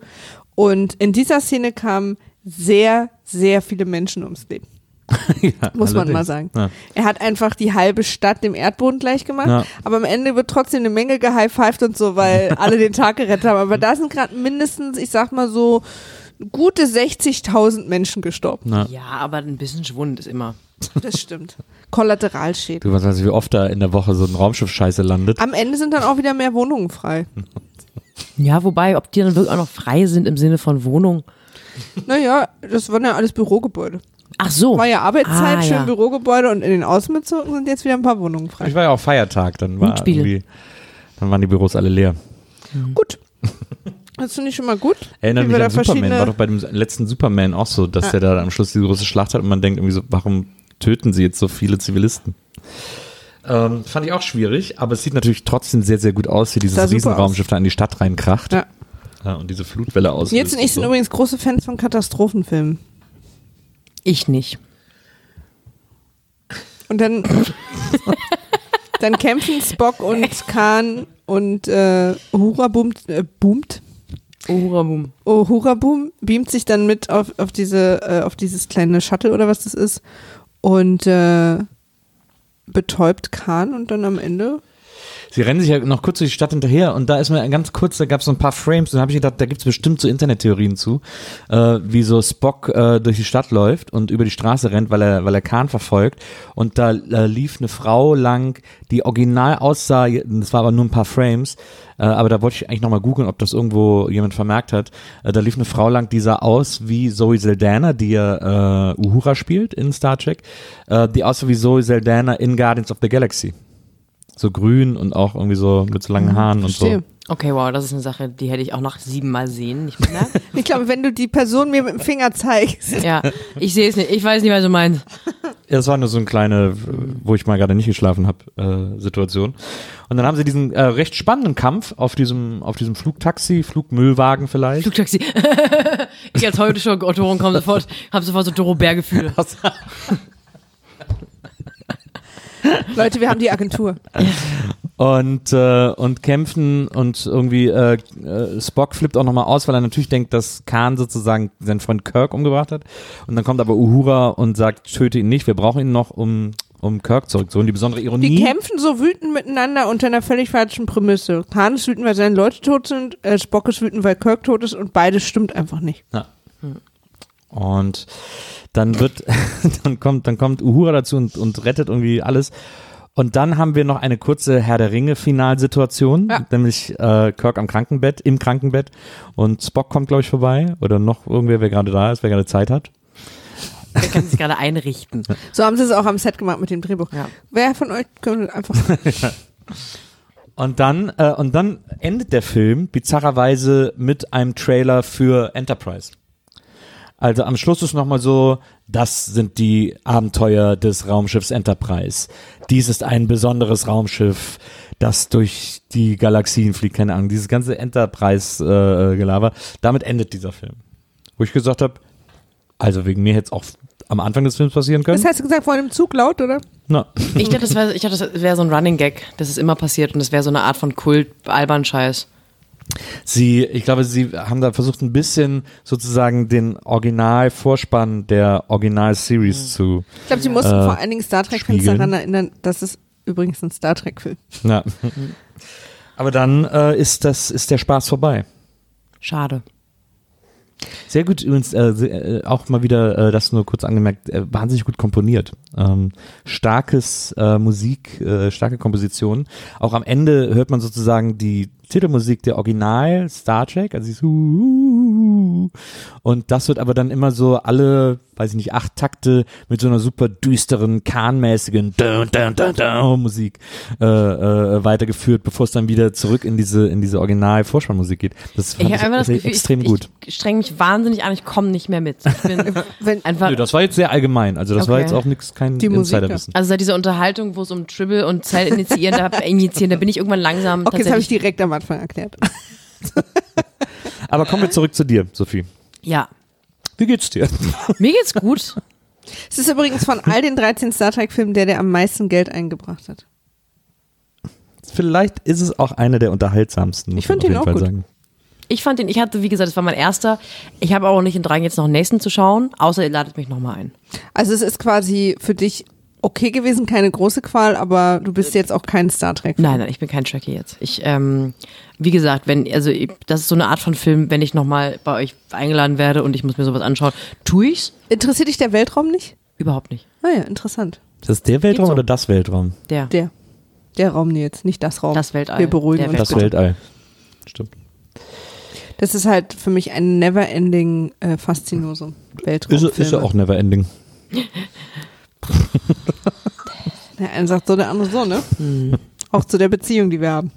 Und in dieser Szene kamen sehr, sehr viele Menschen ums Leben. ja, Muss man allerdings. mal sagen. Ja. Er hat einfach die halbe Stadt dem Erdboden gleich gemacht, Ja. aber am Ende wird trotzdem eine Menge gehighfived und so, weil alle den Tag gerettet haben. Aber da sind gerade mindestens, ich sag mal so, gute 60.000 Menschen gestorben. Ja. Ja, aber ein bisschen Schwund ist immer. Das stimmt. Kollateralschäden. Du weißt, also, wie oft da in der Woche so ein Raumschiff scheiße landet. Am Ende sind dann auch wieder mehr Wohnungen frei. Ja, wobei, ob die dann wirklich auch noch frei sind im Sinne von Wohnung. Naja, das waren ja alles Bürogebäude. Ach so. War ja Arbeitszeit, Ah, schön ja. Bürogebäude und in den Außenbezirken sind jetzt wieder ein paar Wohnungen Ich frei. war ja auch Feiertag, dann war irgendwie, dann waren die Büros alle leer. Gut. Das finde ich schon mal gut. Erinnert mich an Superman, war doch bei dem letzten Superman auch so, dass Ja. der da am Schluss diese große Schlacht hat und man denkt irgendwie so, warum töten sie jetzt so viele Zivilisten? Ähm, fand ich auch schwierig, aber es sieht natürlich trotzdem sehr, sehr gut aus, wie dieses Riesenraumschiff da in die Stadt reinkracht Ja. Ja, und diese Flutwelle auslöst. Jetzt und ich sind so. übrigens große Fans von Katastrophenfilmen. Ich nicht. Und dann, dann kämpfen Spock und Khan und äh, Uhura boomt, äh, boomt. Uhurabum. Uhura boom, beamt sich dann mit auf, auf, diese, äh, auf dieses kleine Shuttle oder was das ist und äh, betäubt Khan und dann am Ende Sie rennen sich ja noch kurz durch die Stadt hinterher und da ist mir ganz kurz, da gab es so ein paar Frames und da habe ich gedacht, da gibt es bestimmt so Internettheorien zu, äh, wie so Spock äh, durch die Stadt läuft und über die Straße rennt, weil er, weil er Kahn verfolgt und da äh, lief eine Frau lang, die original aussah, das war aber nur ein paar Frames, äh, aber da wollte ich eigentlich nochmal googeln, ob das irgendwo jemand vermerkt hat, äh, da lief eine Frau lang, die sah aus wie Zoe Saldana, die ja äh, Uhura spielt in Star Trek, äh, die aussah wie Zoe Saldana in Guardians of the Galaxy. So grün und auch irgendwie so mit so langen Haaren und so. Verstehe. Okay, wow, das ist eine Sache, die hätte ich auch nach sieben Mal sehen. Nicht mehr. Ich glaube, wenn du die Person mir mit dem Finger zeigst. ja, ich sehe es nicht. Ich weiß nicht, was du meinst. Das war nur so eine kleine, wo ich mal gerade nicht geschlafen habe, äh, Situation. Und dann haben sie diesen äh, recht spannenden Kampf auf diesem, auf diesem Flugtaxi, Flugmüllwagen vielleicht. Flugtaxi. ich als heute schon Autorin komme sofort, habe sofort so Doro Bär-Gefühle. Leute, wir haben die Agentur. und, äh, und kämpfen und irgendwie äh, äh, Spock flippt auch nochmal aus, weil er natürlich denkt, dass Khan sozusagen seinen Freund Kirk umgebracht hat. Und dann kommt aber Uhura und sagt, töte ihn nicht, wir brauchen ihn noch, um, um Kirk zurückzuholen. Die besondere Ironie. Die kämpfen so wütend miteinander unter einer völlig falschen Prämisse. Khan ist wütend, weil seine Leute tot sind, äh, Spock ist wütend, weil Kirk tot ist und beides stimmt einfach nicht. Ja. Und dann wird, dann kommt, dann kommt Uhura dazu und, und rettet irgendwie alles. Und dann haben wir noch eine kurze Herr der Ringe Finalsituation, Ja. nämlich äh, Kirk am Krankenbett, im Krankenbett und Spock kommt glaube ich vorbei oder noch irgendwer, wer gerade da ist, wer gerade Zeit hat. Der kann sich gerade einrichten. So haben sie es auch am Set gemacht mit dem Drehbuch. Ja. Wer von euch könnte einfach. Und dann, äh, und dann endet der Film bizarrerweise mit einem Trailer für Enterprise. Also am Schluss ist nochmal so, das sind die Abenteuer des Raumschiffs Enterprise. Dies ist ein besonderes Raumschiff, das durch die Galaxien fliegt, keine Ahnung. Dieses ganze Enterprise-Gelaber, damit endet dieser Film. Wo ich gesagt habe, also wegen mir hätte es auch am Anfang des Films passieren können. Was hast du gesagt, vor einem Zug laut, oder? Na, Ich dachte, das wäre das wär so ein Running Gag, das ist immer passiert und das wäre so eine Art von Kult, albern Scheiß. Sie, ich glaube, sie haben da versucht, ein bisschen sozusagen den Original-Vorspann der Original-Series zu. Ich glaube, sie mussten Äh, vor allen Dingen Star Trek-Fans daran erinnern, dass es übrigens ein Star Trek-Film Ja. Aber dann äh, ist das, ist der Spaß vorbei. Schade. Sehr gut übrigens, äh, äh, auch mal wieder, äh, das nur kurz angemerkt, äh, wahnsinnig gut komponiert. Ähm, starkes äh, Musik, äh, starke Komposition. Auch am Ende hört man sozusagen die Titelmusik der Original Star Trek, also dieses Hu- und das wird aber dann immer so alle, weiß ich nicht, acht Takte mit so einer super düsteren, kahnmäßigen dun, dun, dun, dun Musik äh, äh, weitergeführt, bevor es dann wieder zurück in diese in diese Original Vorspannmusik geht. Das Ich fand habe einfach das Gefühl, extrem ich, gut. ich streng mich wahnsinnig an, ich komme nicht mehr mit. Ich bin Wenn, einfach, Nö, das war jetzt sehr allgemein. Also das war Okay. jetzt auch nichts, kein Die Insiderwissen. also seit dieser Unterhaltung, wo es um Tribble und Zell initiieren, da, injizieren, da bin ich irgendwann langsam okay, das habe ich direkt am Anfang erklärt. Aber kommen wir zurück zu dir, Sophie. Ja, Wie geht's dir? mir geht's gut. Es ist übrigens von all den 13 Star Trek-Filmen der, der am meisten Geld eingebracht hat. Vielleicht ist es auch einer der unterhaltsamsten. muss Ich find man ihn auch Fall gut. Sagen. Ich fand den, ich hatte, wie gesagt, das war mein erster. Ich habe auch nicht in Drang, jetzt noch einen nächsten zu schauen, außer ihr ladet mich nochmal ein. Also es ist quasi für dich okay gewesen, keine große Qual, aber du bist jetzt auch kein Star Trek. Nein, nein, ich bin kein Trekkie jetzt. Ich, ähm, wie gesagt, wenn, also ich, das ist so eine Art von Film, wenn ich nochmal bei euch eingeladen werde und ich muss mir sowas anschauen, tue ich's? Interessiert dich der Weltraum nicht? Überhaupt nicht. Naja, interessant. Ist das der Weltraum so. oder das Weltraum? Der. Der. Der Raum jetzt, nicht das Raum. Das Weltall. Wir beruhigen Der uns. Das. Weltall. Stimmt. Das ist halt für mich ein never-ending äh, Faszinosum. Weltraum. Ist, ist ja auch never ending. Der eine sagt so, der andere so, ne? Hm. Auch zu der Beziehung, die wir haben.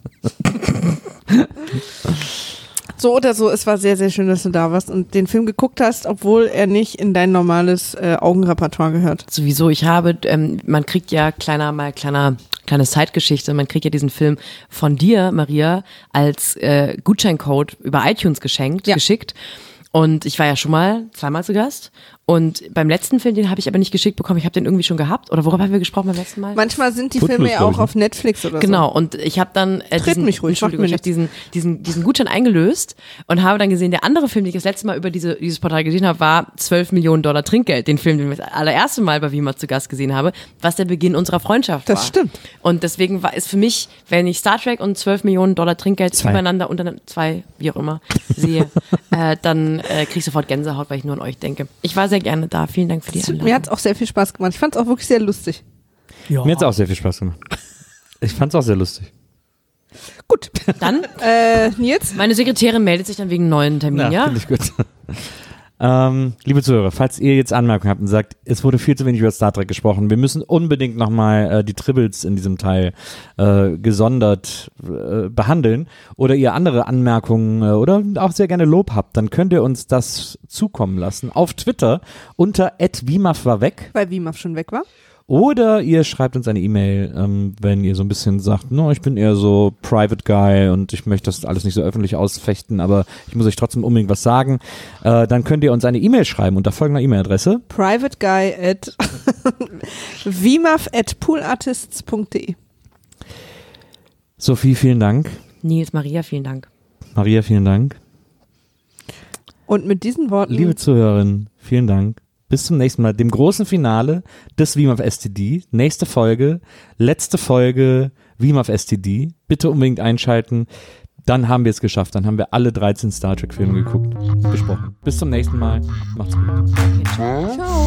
so oder so, es war sehr, sehr schön, dass du da warst und den Film geguckt hast, obwohl er nicht in dein normales äh, Augenrepertoire gehört. Sowieso, ich habe, ähm, man kriegt ja kleiner, mal kleiner, kleine Zeitgeschichte, man kriegt ja diesen Film von dir, Maria, als äh, Gutscheincode über iTunes geschenkt, Ja. geschickt. Und ich war ja schon mal zweimal zu Gast. Und beim letzten Film, den habe ich aber nicht geschickt bekommen. Ich habe den irgendwie schon gehabt. Oder worüber haben wir gesprochen beim letzten Mal? Manchmal sind die Footloose, Filme ja auch ne? auf Netflix oder Genau, und ich habe dann äh, Tritt diesen, mich ruhig, Entschuldigung, ich habe diesen, diesen, diesen Gutschein eingelöst und habe dann gesehen, der andere Film, den ich das letzte Mal über diese, dieses Portal gesehen habe, war 12 Millionen Dollar Trinkgeld, den Film, den ich das allererste Mal bei Wima zu Gast gesehen habe, was der Beginn unserer Freundschaft Das war. stimmt. Und deswegen war ist für mich, wenn ich Star Trek und 12 Millionen Dollar Trinkgeld Zwei. übereinander, untereinander, zwei, wie auch immer, sehe, äh, dann äh, kriege ich sofort Gänsehaut, weil ich nur an euch denke. Ich war sehr gerne da. Vielen Dank für die. Einladung. Mir hat es auch sehr viel Spaß gemacht. Ich fand es auch wirklich sehr lustig. Mir hat es auch sehr viel Spaß gemacht. Ich fand es auch sehr lustig. Gut. Dann, Äh, Nils? meine Sekretärin meldet sich dann wegen neuen Termin, ja? finde ich gut. Ähm, liebe Zuhörer, falls ihr jetzt Anmerkungen habt und sagt, es wurde viel zu wenig über Star Trek gesprochen, wir müssen unbedingt nochmal äh, die Tribbles in diesem Teil äh, gesondert äh, behandeln oder ihr andere Anmerkungen äh, oder auch sehr gerne Lob habt, dann könnt ihr uns das zukommen lassen auf Twitter unter @wimaf war weg Weil Wimaf schon weg war. Oder ihr schreibt uns eine E-Mail, ähm, wenn ihr so ein bisschen sagt, no, ich bin eher so Private Guy und ich möchte das alles nicht so öffentlich ausfechten, aber ich muss euch trotzdem unbedingt was sagen. Äh, dann könnt ihr uns eine E-Mail schreiben unter folgender E-Mail-Adresse. Private Guy at Wimaf at poolartists.de. Sophie, vielen Dank. Nils, Maria, vielen Dank. Maria, vielen Dank. Und mit diesen Worten. Liebe Zuhörerinnen, vielen Dank. Bis zum nächsten Mal, dem großen Finale des WIMAF STD. Nächste Folge, letzte Folge WIMAF STD. Bitte unbedingt einschalten. Dann haben wir es geschafft. Dann haben wir alle 13 Star Trek Filme geguckt, besprochen. Bis zum nächsten Mal. Macht's gut. Ciao.